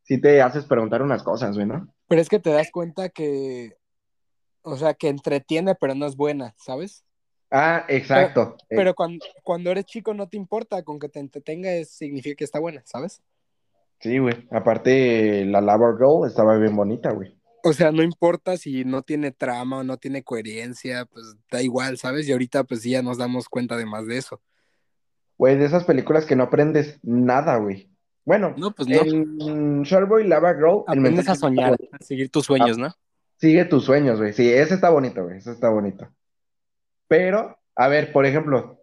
si te haces preguntar unas cosas, güey, ¿no? Pero es que te das cuenta que, o sea, que entretiene, pero no es buena, ¿sabes? Ah, exacto. Eh, Pero cuando, cuando eres chico no te importa, con que te entretenga significa que está buena, ¿sabes? Sí, güey, aparte la Lava Girl estaba bien bonita, güey. O sea, no importa si no tiene trama o no tiene coherencia, pues da igual, ¿sabes? Y ahorita pues sí ya nos damos cuenta de más de eso. Güey, de esas películas que no aprendes nada, güey. Bueno, No, pues no. en Shark Boy y Lava Girl, Aprendes a soñar, a seguir tus sueños, ¿no? Sigue tus sueños, güey. Sí, ese está bonito, güey. Ese está bonito. Pero, a ver, por ejemplo,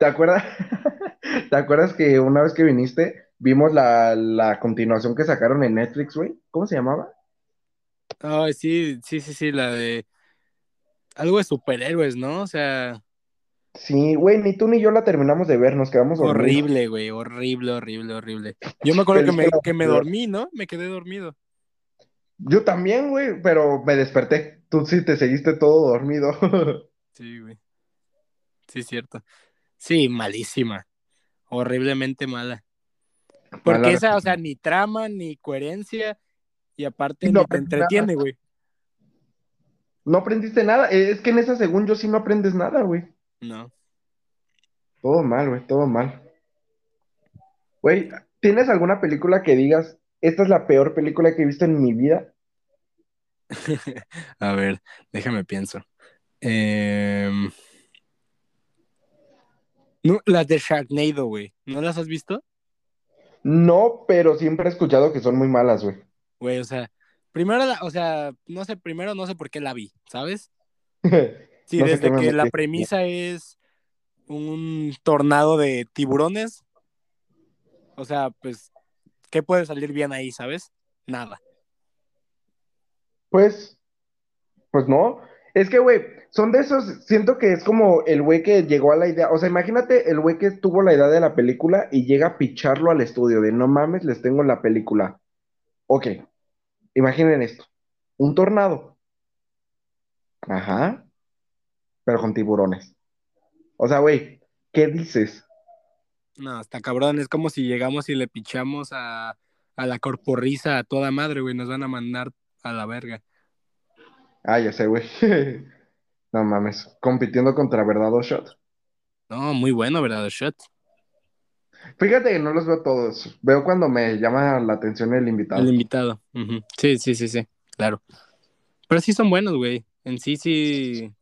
¿te acuerdas? ¿Te acuerdas que una vez que viniste vimos la, la continuación que sacaron en Netflix, güey. ¿Cómo se llamaba? Ay, sí, sí, sí, sí, la de algo de superhéroes, ¿no? O sea, Sí, güey, ni tú ni yo la terminamos de ver, nos quedamos horrible, güey, horrible, horrible, horrible. Yo me acuerdo que me, que me dormí, ¿no? Me quedé dormido. Yo también, güey, pero me desperté. Tú sí te seguiste todo dormido. Sí, güey. Sí, cierto. Sí, malísima. Horriblemente mala. Porque Mala esa, o sea, ni trama, ni coherencia, y aparte No ni te entretiene, güey. No aprendiste nada. Eh, Es que en esa, según yo, sí no aprendes nada, güey. No. Todo mal, güey, todo mal. Güey, ¿tienes alguna película que digas, esta es la peor película que he visto en mi vida? A ver, déjame pienso. Em, No, las de Sharknado, güey. ¿No las has visto? No, pero siempre he escuchado que son muy malas, güey. Güey, o sea, primero, la- o sea, no sé, primero no sé por qué la vi, ¿sabes? Sí, No desde que la premisa es un tornado de tiburones. O sea, pues, ¿qué puede salir bien ahí, sabes? Nada. Pues, pues no. Es que, güey, son de esos, siento que es como el güey que llegó a la idea, o sea, imagínate el güey que tuvo la idea de la película y llega a picharlo al estudio de no mames, les tengo la película. Ok, imaginen esto, un tornado. Ajá, pero con tiburones. O sea, güey, ¿qué dices? No, está cabrón. Es como si llegamos y le pichamos a, a la corporrisa a toda madre, güey. Nos van a mandar a la verga. Ah, ya sé, güey. No mames, compitiendo contra Verdad o Shot. No, muy bueno, ¿verdad? Shot. Fíjate que no los veo todos. Veo cuando me llama la atención el invitado. El invitado. Sí, sí, sí, sí. Claro. Pero sí son buenos, güey. En sí, sí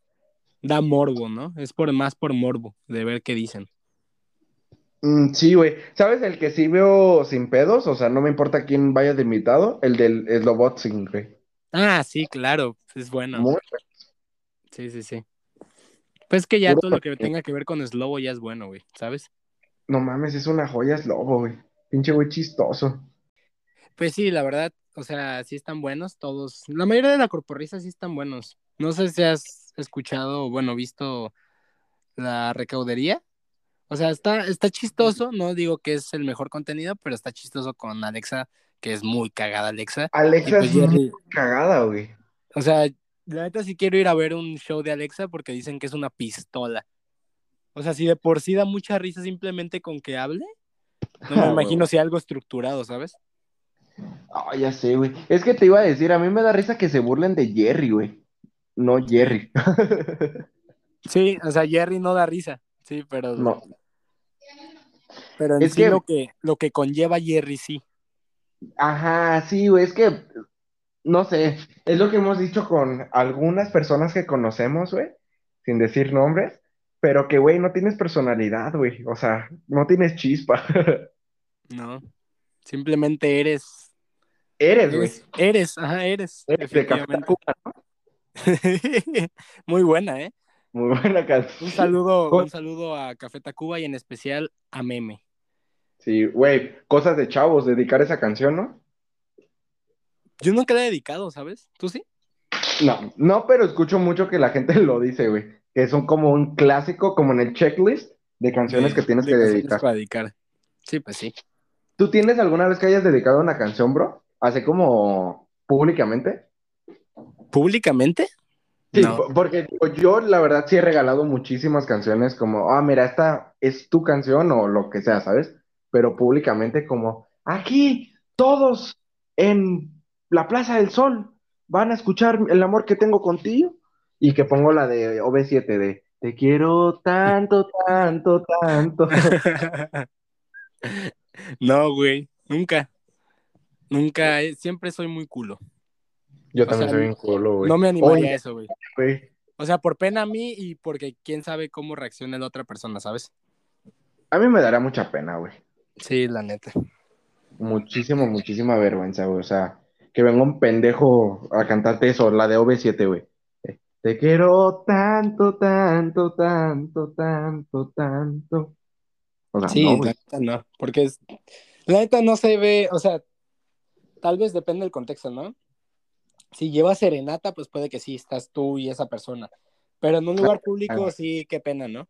da morbo, ¿no? Es por más por morbo de ver qué dicen. Mm, sí, güey. ¿Sabes el que sí veo sin pedos? O sea, no me importa quién vaya de invitado. El del Slobotsing, güey. Ah, sí, claro. Es bueno. Muy Sí, sí, sí. Pues que ya Puro todo lo que tenga que ver con Slobo ya es bueno, güey. ¿Sabes? No mames, es una joya, es lobo, güey. Pinche güey chistoso. Pues sí, la verdad, o sea, sí están buenos todos. La mayoría de la corporrisa sí están buenos. No sé si has escuchado o, bueno, visto la recaudería. O sea, está, está chistoso, no digo que es el mejor contenido, pero está chistoso con Alexa, que es muy cagada Alexa. Alexa pues es muy cagada, güey. o sea, la neta sí quiero ir a ver un show de Alexa porque dicen que es una pistola. O sea, si de por sí da mucha risa simplemente con que hable, no me Ah, imagino si algo estructurado, ¿sabes? Ah, ya sé, güey. Es que te iba a decir, a mí me da risa que se burlen de Jerry, güey. No Jerry. Sí, o sea, Jerry no da risa, sí, pero, No. pero en Es sí que- lo que lo que conlleva Jerry sí. Ajá, sí, güey, es que, no sé, es lo que hemos dicho con algunas personas que conocemos, güey, sin decir nombres, pero que, güey, no tienes personalidad, güey, o sea, no tienes chispa. No, simplemente eres, Eres, güey. eres, eres, ajá, eres, Eres de Café. Tacuba, ¿no? Muy buena, ¿eh? Muy buena canción. Un saludo, un saludo a Café Tacuba y en especial a Meme. Sí, güey, cosas de chavos, dedicar esa canción, ¿no? Yo nunca la he dedicado, ¿sabes? ¿Tú sí? No, no, pero escucho mucho que la gente lo dice, güey, que son como un clásico, como en el checklist de canciones que tienes de que dedicar. para dedicar. Sí, pues sí. ¿Tú tienes alguna vez que hayas dedicado una canción, bro? Así como públicamente. ¿Públicamente? Sí, No. po- porque yo la verdad sí he regalado muchísimas canciones como, ah, mira, esta es tu canción o lo que sea, ¿sabes? Pero públicamente como, aquí todos en la Plaza del Sol van a escuchar el amor que tengo contigo y que pongo la de OV7 de, te quiero tanto, tanto, tanto. no, güey, nunca. Nunca, eh, siempre soy muy culo. Yo O también sea, soy un culo, güey. No me animaría Oye, a eso, güey. güey, O sea, por pena a mí y porque quién sabe cómo reacciona la otra persona, ¿sabes? a mí me daría mucha pena, güey. Sí, la neta. Muchísimo, muchísima vergüenza, güey. O sea, que venga un pendejo a cantarte eso, la de OV7, güey. Eh, Te quiero tanto, tanto, tanto, tanto, tanto. O sea, Sí, no, la neta no, porque es, La neta no se ve, o sea, tal vez depende del contexto, ¿no? Si llevas serenata, pues puede que sí, estás tú y esa persona. Pero en un lugar público, sí, qué pena, ¿no?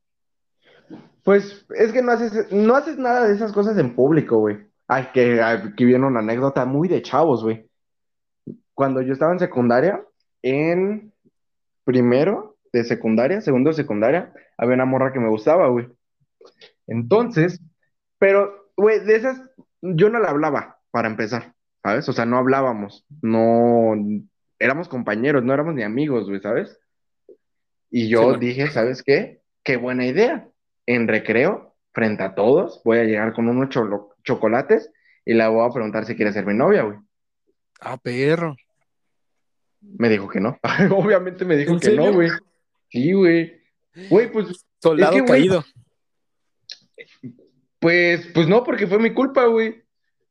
Pues es que no haces, no haces nada de esas cosas en público, güey. Ay, que aquí viene una anécdota muy de chavos, güey. Cuando yo estaba en secundaria, en primero de secundaria, segundo de secundaria, había una morra que me gustaba, güey. Entonces, pero, güey, de esas, yo no la hablaba, para empezar, ¿sabes? O sea, no hablábamos, no, éramos compañeros, no éramos ni amigos, güey, ¿sabes? Y yo dije, ¿sabes qué? Qué buena idea. En recreo, frente a todos, voy a llegar con unos chocolates y la voy a preguntar si quiere ser mi novia, güey. Ah, perro. Me dijo que no. Obviamente me dijo que no, güey. Sí, güey. Güey, pues. Soldado caído. Pues, pues no, porque fue mi culpa, güey.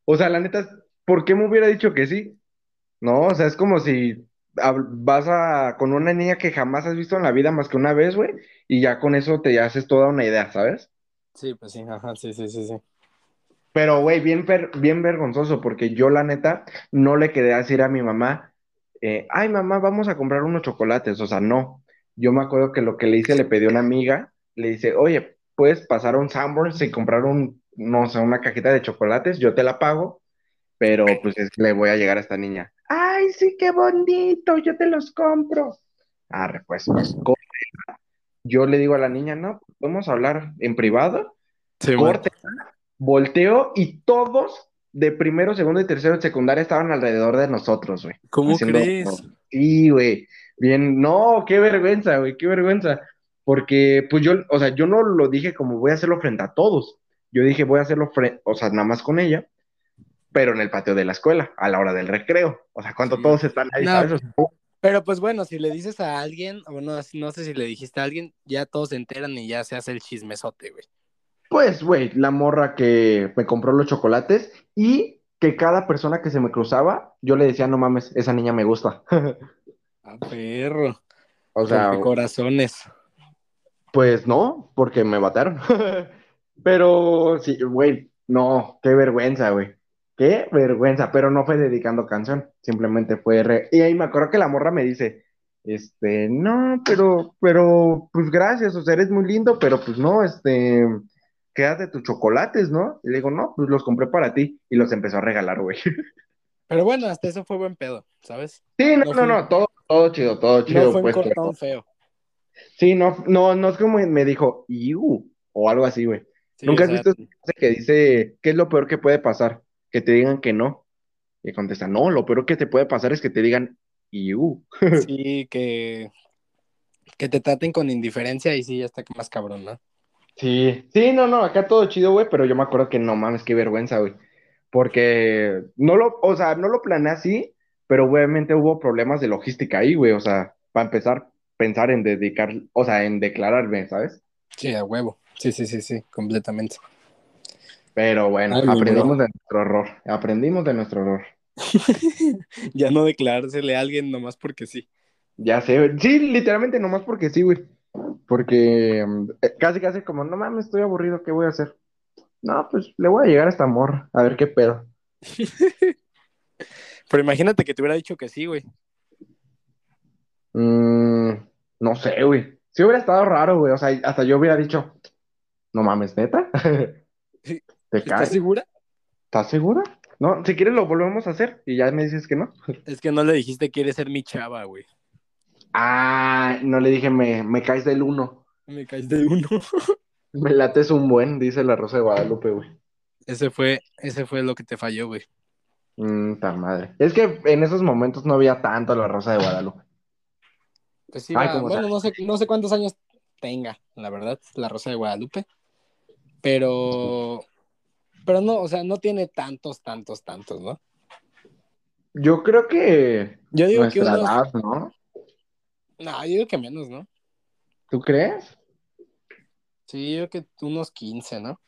O sea, la neta, ¿por qué me hubiera dicho que sí? No, o sea, es como si vas a con una niña que jamás has visto en la vida más que una vez, güey, y ya con eso te haces toda una idea, ¿sabes? Sí, pues sí, ajá, sí, sí, sí, sí. Pero, güey, bien, bien vergonzoso, porque yo, la neta, no le quedé a decir a mi mamá, eh, ay, mamá, vamos a comprar unos chocolates, o sea, no. Yo me acuerdo que lo que le hice, le pedí a una amiga, le dice, oye, puedes pasar a un Sanborns y comprar un, no sé, una cajita de chocolates, yo te la pago, pero pues le voy a llegar a esta niña. Ay, sí, qué bonito, yo te los compro. Ah, pues, yo le digo a la niña, no, podemos hablar en privado. Sí, corte, volteo y todos de primero, segundo y tercero de secundaria estaban alrededor de nosotros, güey. ¿Cómo crees? Sí, güey. Bien, no, qué vergüenza, güey, qué vergüenza. Porque, pues yo, o sea, yo no lo dije como voy a hacerlo frente a todos. Yo dije voy a hacerlo, frente, o sea, nada más con ella, pero en el patio de la escuela, a la hora del recreo. O sea, cuando todos están ahí, ¿sabes? Pero pues bueno, si le dices a alguien, o no, no sé si le dijiste a alguien, ya todos se enteran y ya se hace el chismesote, güey. Pues, güey, la morra que me compró los chocolates y que cada persona que se me cruzaba, yo le decía, no mames, esa niña me gusta. ah, perro. O sea. corazones. Pues no, porque me mataron. pero sí, güey, no, qué vergüenza, güey. Qué vergüenza, pero no fue dedicando canción, simplemente fue re... Y ahí me acuerdo que la morra me dice, este, no, pero, pero, pues gracias, o sea, eres muy lindo, pero pues no, este, quédate tus chocolates, ¿no? Y le digo, no, pues los compré para ti, y los empezó a regalar, güey. Pero bueno, hasta eso fue buen pedo, ¿sabes? Sí, no, no, no, todo, todo chido, todo chido. No fue un pues, feo. Sí, no, no, no es como me dijo, Iu, o algo así, güey. ¿Nunca has visto que dice, ¿qué es lo peor que puede pasar? Que te digan que no. Y contesta, no, lo peor que te puede pasar es que te digan, ¡iu! sí, que, que te traten con indiferencia y sí, ya está más cabrón, ¿no? Sí, sí, no, no, acá todo chido, güey, pero yo me acuerdo que no mames, qué vergüenza, güey. Porque no lo, o sea, no lo planeé así, pero obviamente hubo problemas de logística ahí, güey, o sea, para empezar, pensar en dedicar, o sea, en declararme, ¿sabes? Sí, a huevo. Sí, sí, sí, sí, completamente. Pero bueno, aprendimos de nuestro error. Aprendimos de nuestro error. ya no declarársele a alguien nomás porque sí. Ya sé, sí, literalmente nomás porque sí, güey. Porque mm, eh, casi, casi como, no mames, estoy aburrido, ¿qué voy a hacer? No, pues le voy a llegar a esta morra, a ver qué pedo. Pero imagínate que te hubiera dicho que sí, güey. Mm, no sé, güey. Sí hubiera estado raro, güey. O sea, hasta yo hubiera dicho, no mames, neta. ¿Estás segura? ¿Estás segura? No, si quieres lo volvemos a hacer y ya me dices que no. Es que no le dijiste quieres ser mi chava, güey. Ah, no le dije me, me caes del uno. Me caes del uno. me lates un buen, dice la Rosa de Guadalupe, güey. Ese fue, ese fue lo que te falló, güey. Mmm, tan madre. Es que en esos momentos no había tanto la Rosa de Guadalupe. Pues sí, bueno, no sé, no sé cuántos años tenga, la verdad, la Rosa de Guadalupe. Pero pero no, o sea, no tiene tantos, tantos, tantos, ¿no? Yo creo que. Yo digo que unos... edad, ¿no? No, yo digo que menos, ¿no? ¿Tú crees? Sí, yo creo que unos 15, ¿no?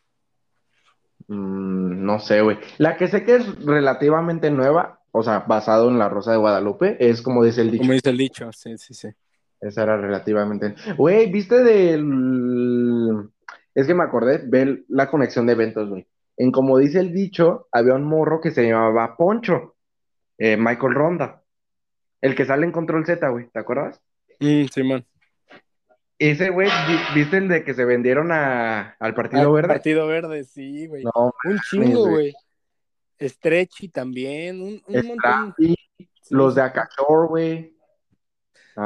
Mm, no sé, güey. La que sé que es relativamente nueva, o sea, basado en la Rosa de Guadalupe, es como dice el dicho. Como dice el dicho, sí, sí, sí. Esa era relativamente. Güey, ¿viste del. Es que me acordé, ve la conexión de eventos, güey en como dice el dicho, había un morro que se llamaba Poncho, eh, Michael Ronda, el que sale en Control Z, güey, ¿te acuerdas? Mm, Simón. Ese güey, vi- ¿viste el de que se vendieron a, al Partido Ah, Verde? Partido Verde, sí, güey. No, Un chingo, güey. Stretchy también, un, un montón. Sí, los de sí. Acashore, güey.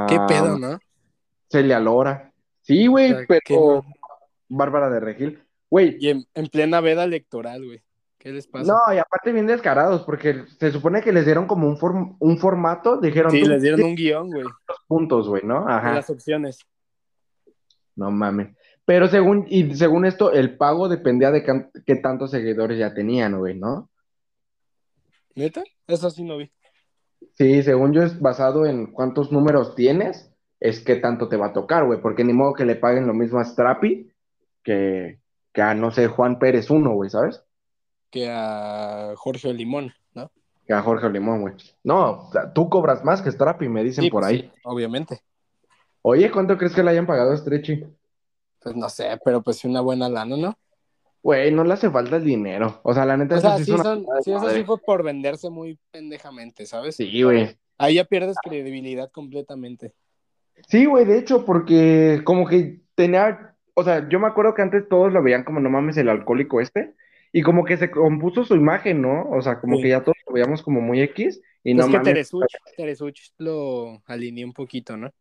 Qué Ah, pedo, ¿no? Celia Lora. Sí, güey, pero. Bárbara de Regil. Güey, Y en, en plena veda electoral, güey. ¿Qué les pasa? no, y aparte bien descarados, porque se supone que les dieron como un, form- un formato, dijeron sí, les dieron un guion, güey, puntos, güey, ¿no? Ajá. las opciones. No mames. Pero según, y según esto, el pago dependía de can- qué tantos seguidores ya tenían, güey, ¿no? ¿Neta? Eso sí no vi. Sí, según yo es basado en cuántos números tienes, es qué tanto te va a tocar, güey, porque ni modo que le paguen lo mismo a Strapi que, que a, no sé, Juan Pérez uno, güey, ¿sabes? Que a Jorge Limón, ¿no? Que a Jorge Limón, güey. No, o sea, tú cobras más que Strapi, me dicen Sí, por pues ahí. sí, obviamente. Oye, ¿cuánto crees que le hayan pagado a Stretchy? Pues no sé, pero pues sí una buena lana, ¿no? Güey, no le hace falta el dinero. O sea, la neta, O eso sea, sí, son, sí, eso madre. sí fue por venderse muy pendejamente, ¿sabes? Sí, güey. Ahí ya pierdes credibilidad completamente. Sí, güey, de hecho, porque como que tenía, o sea, yo me acuerdo que antes todos lo veían como, no mames, el alcohólico este, y como que se compuso su imagen, ¿no? O sea, como Sí. que ya todos lo veíamos como muy X, y no es que Teresuch, Teresuch lo alineó un poquito, ¿no?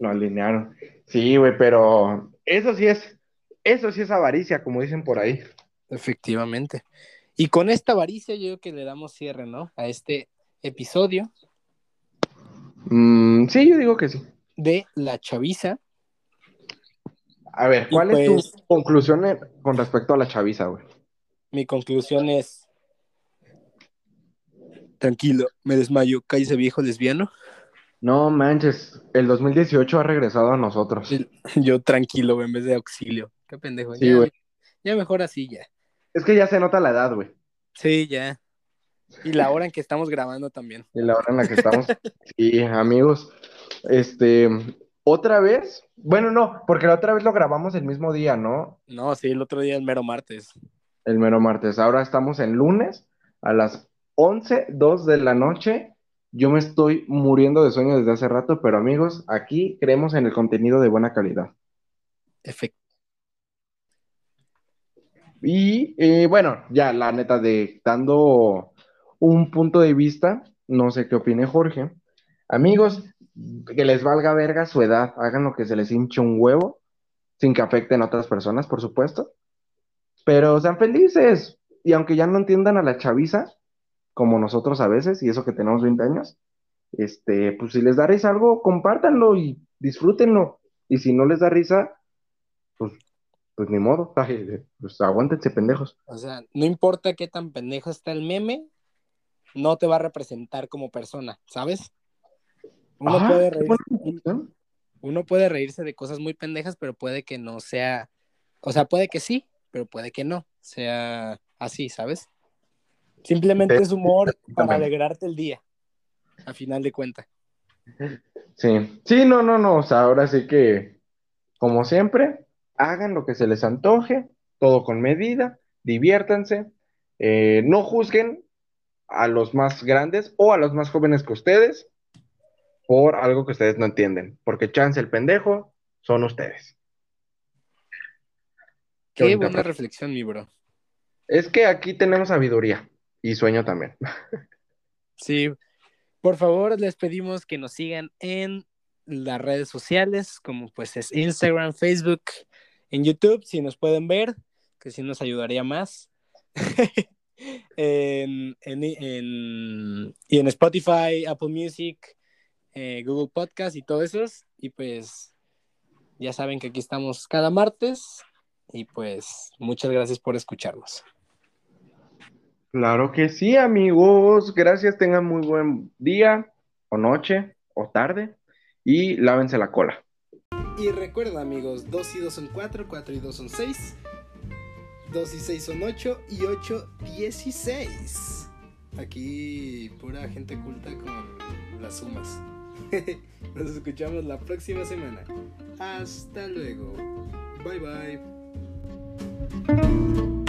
lo alinearon. Sí, güey, pero eso sí es, eso sí es avaricia, como dicen por ahí. Efectivamente. Y con esta avaricia yo creo que le damos cierre, ¿no? A este episodio Mm, sí, yo digo que sí. de La Chaviza. A ver, ¿cuál es pues- tu conclusión eh, con respecto a la chaviza, güey? Mi conclusión es... Tranquilo, me desmayo, cállese viejo lesbiano. No manches, el 2018 ha regresado a nosotros. Yo tranquilo, güey, en vez de auxilio. Qué pendejo. Sí, ya, güey. ya mejor así, ya. Es que ya se nota la edad, güey. Sí, ya. Y la hora en que estamos grabando también. Y la hora en la que estamos. Sí, amigos. Este, otra vez. Bueno, no, porque la otra vez lo grabamos el mismo día, ¿no? No, sí, el otro día es mero martes. El mero martes. Ahora estamos en lunes a las 11, 2 de la noche. Yo me estoy muriendo de sueño desde hace rato, pero amigos, aquí creemos en el contenido de buena calidad. Efectivamente. Y eh, bueno, ya la neta de dando un punto de vista, no sé qué opine Jorge. Amigos, que les valga verga su edad, hagan lo que se les hinche un huevo, sin que afecten a otras personas, por supuesto. Pero sean felices. Y aunque ya no entiendan a la chaviza, como nosotros a veces, y eso que tenemos 20 años, este, pues si les da risa algo, compártanlo y disfrútenlo. Y si no les da risa, pues, pues ni modo, pues aguántense pendejos. O sea, no importa qué tan pendejo está el meme, no te va a representar como persona, ¿sabes? Uno, Ajá, puede reírse, uno puede reírse de cosas muy pendejas, pero puede que no sea, o sea, puede que sí, pero puede que no sea así, ¿sabes? Simplemente es humor para alegrarte el día, a final de cuentas. Sí, sí, no, no, no, o sea, ahora sí que, como siempre, hagan lo que se les antoje, todo con medida, diviértanse, eh, no juzguen a los más grandes o a los más jóvenes que ustedes por algo que ustedes no entienden, porque chance el pendejo son ustedes. Qué buena frase. reflexión, mi bro. Es que aquí tenemos sabiduría y sueño también. Sí, por favor, les pedimos que nos sigan en las redes sociales, como pues es Instagram, Facebook, en YouTube, si nos pueden ver, que sí nos ayudaría más. en, en- en- y en Spotify, Apple Music, eh, Google Podcast y todo eso. Y pues ya saben que aquí estamos cada martes. Y pues muchas gracias por escucharnos. Claro que sí, amigos. Gracias, tengan muy buen día, o noche, o tarde, y lávense la cola. Y recuerda, amigos, 2 y 2 son 4, 4 y 2 son 6, 2 y 6 son 8 y 8, 16. Aquí pura gente culta con las sumas. Nos escuchamos la próxima semana. Hasta luego. Bye bye.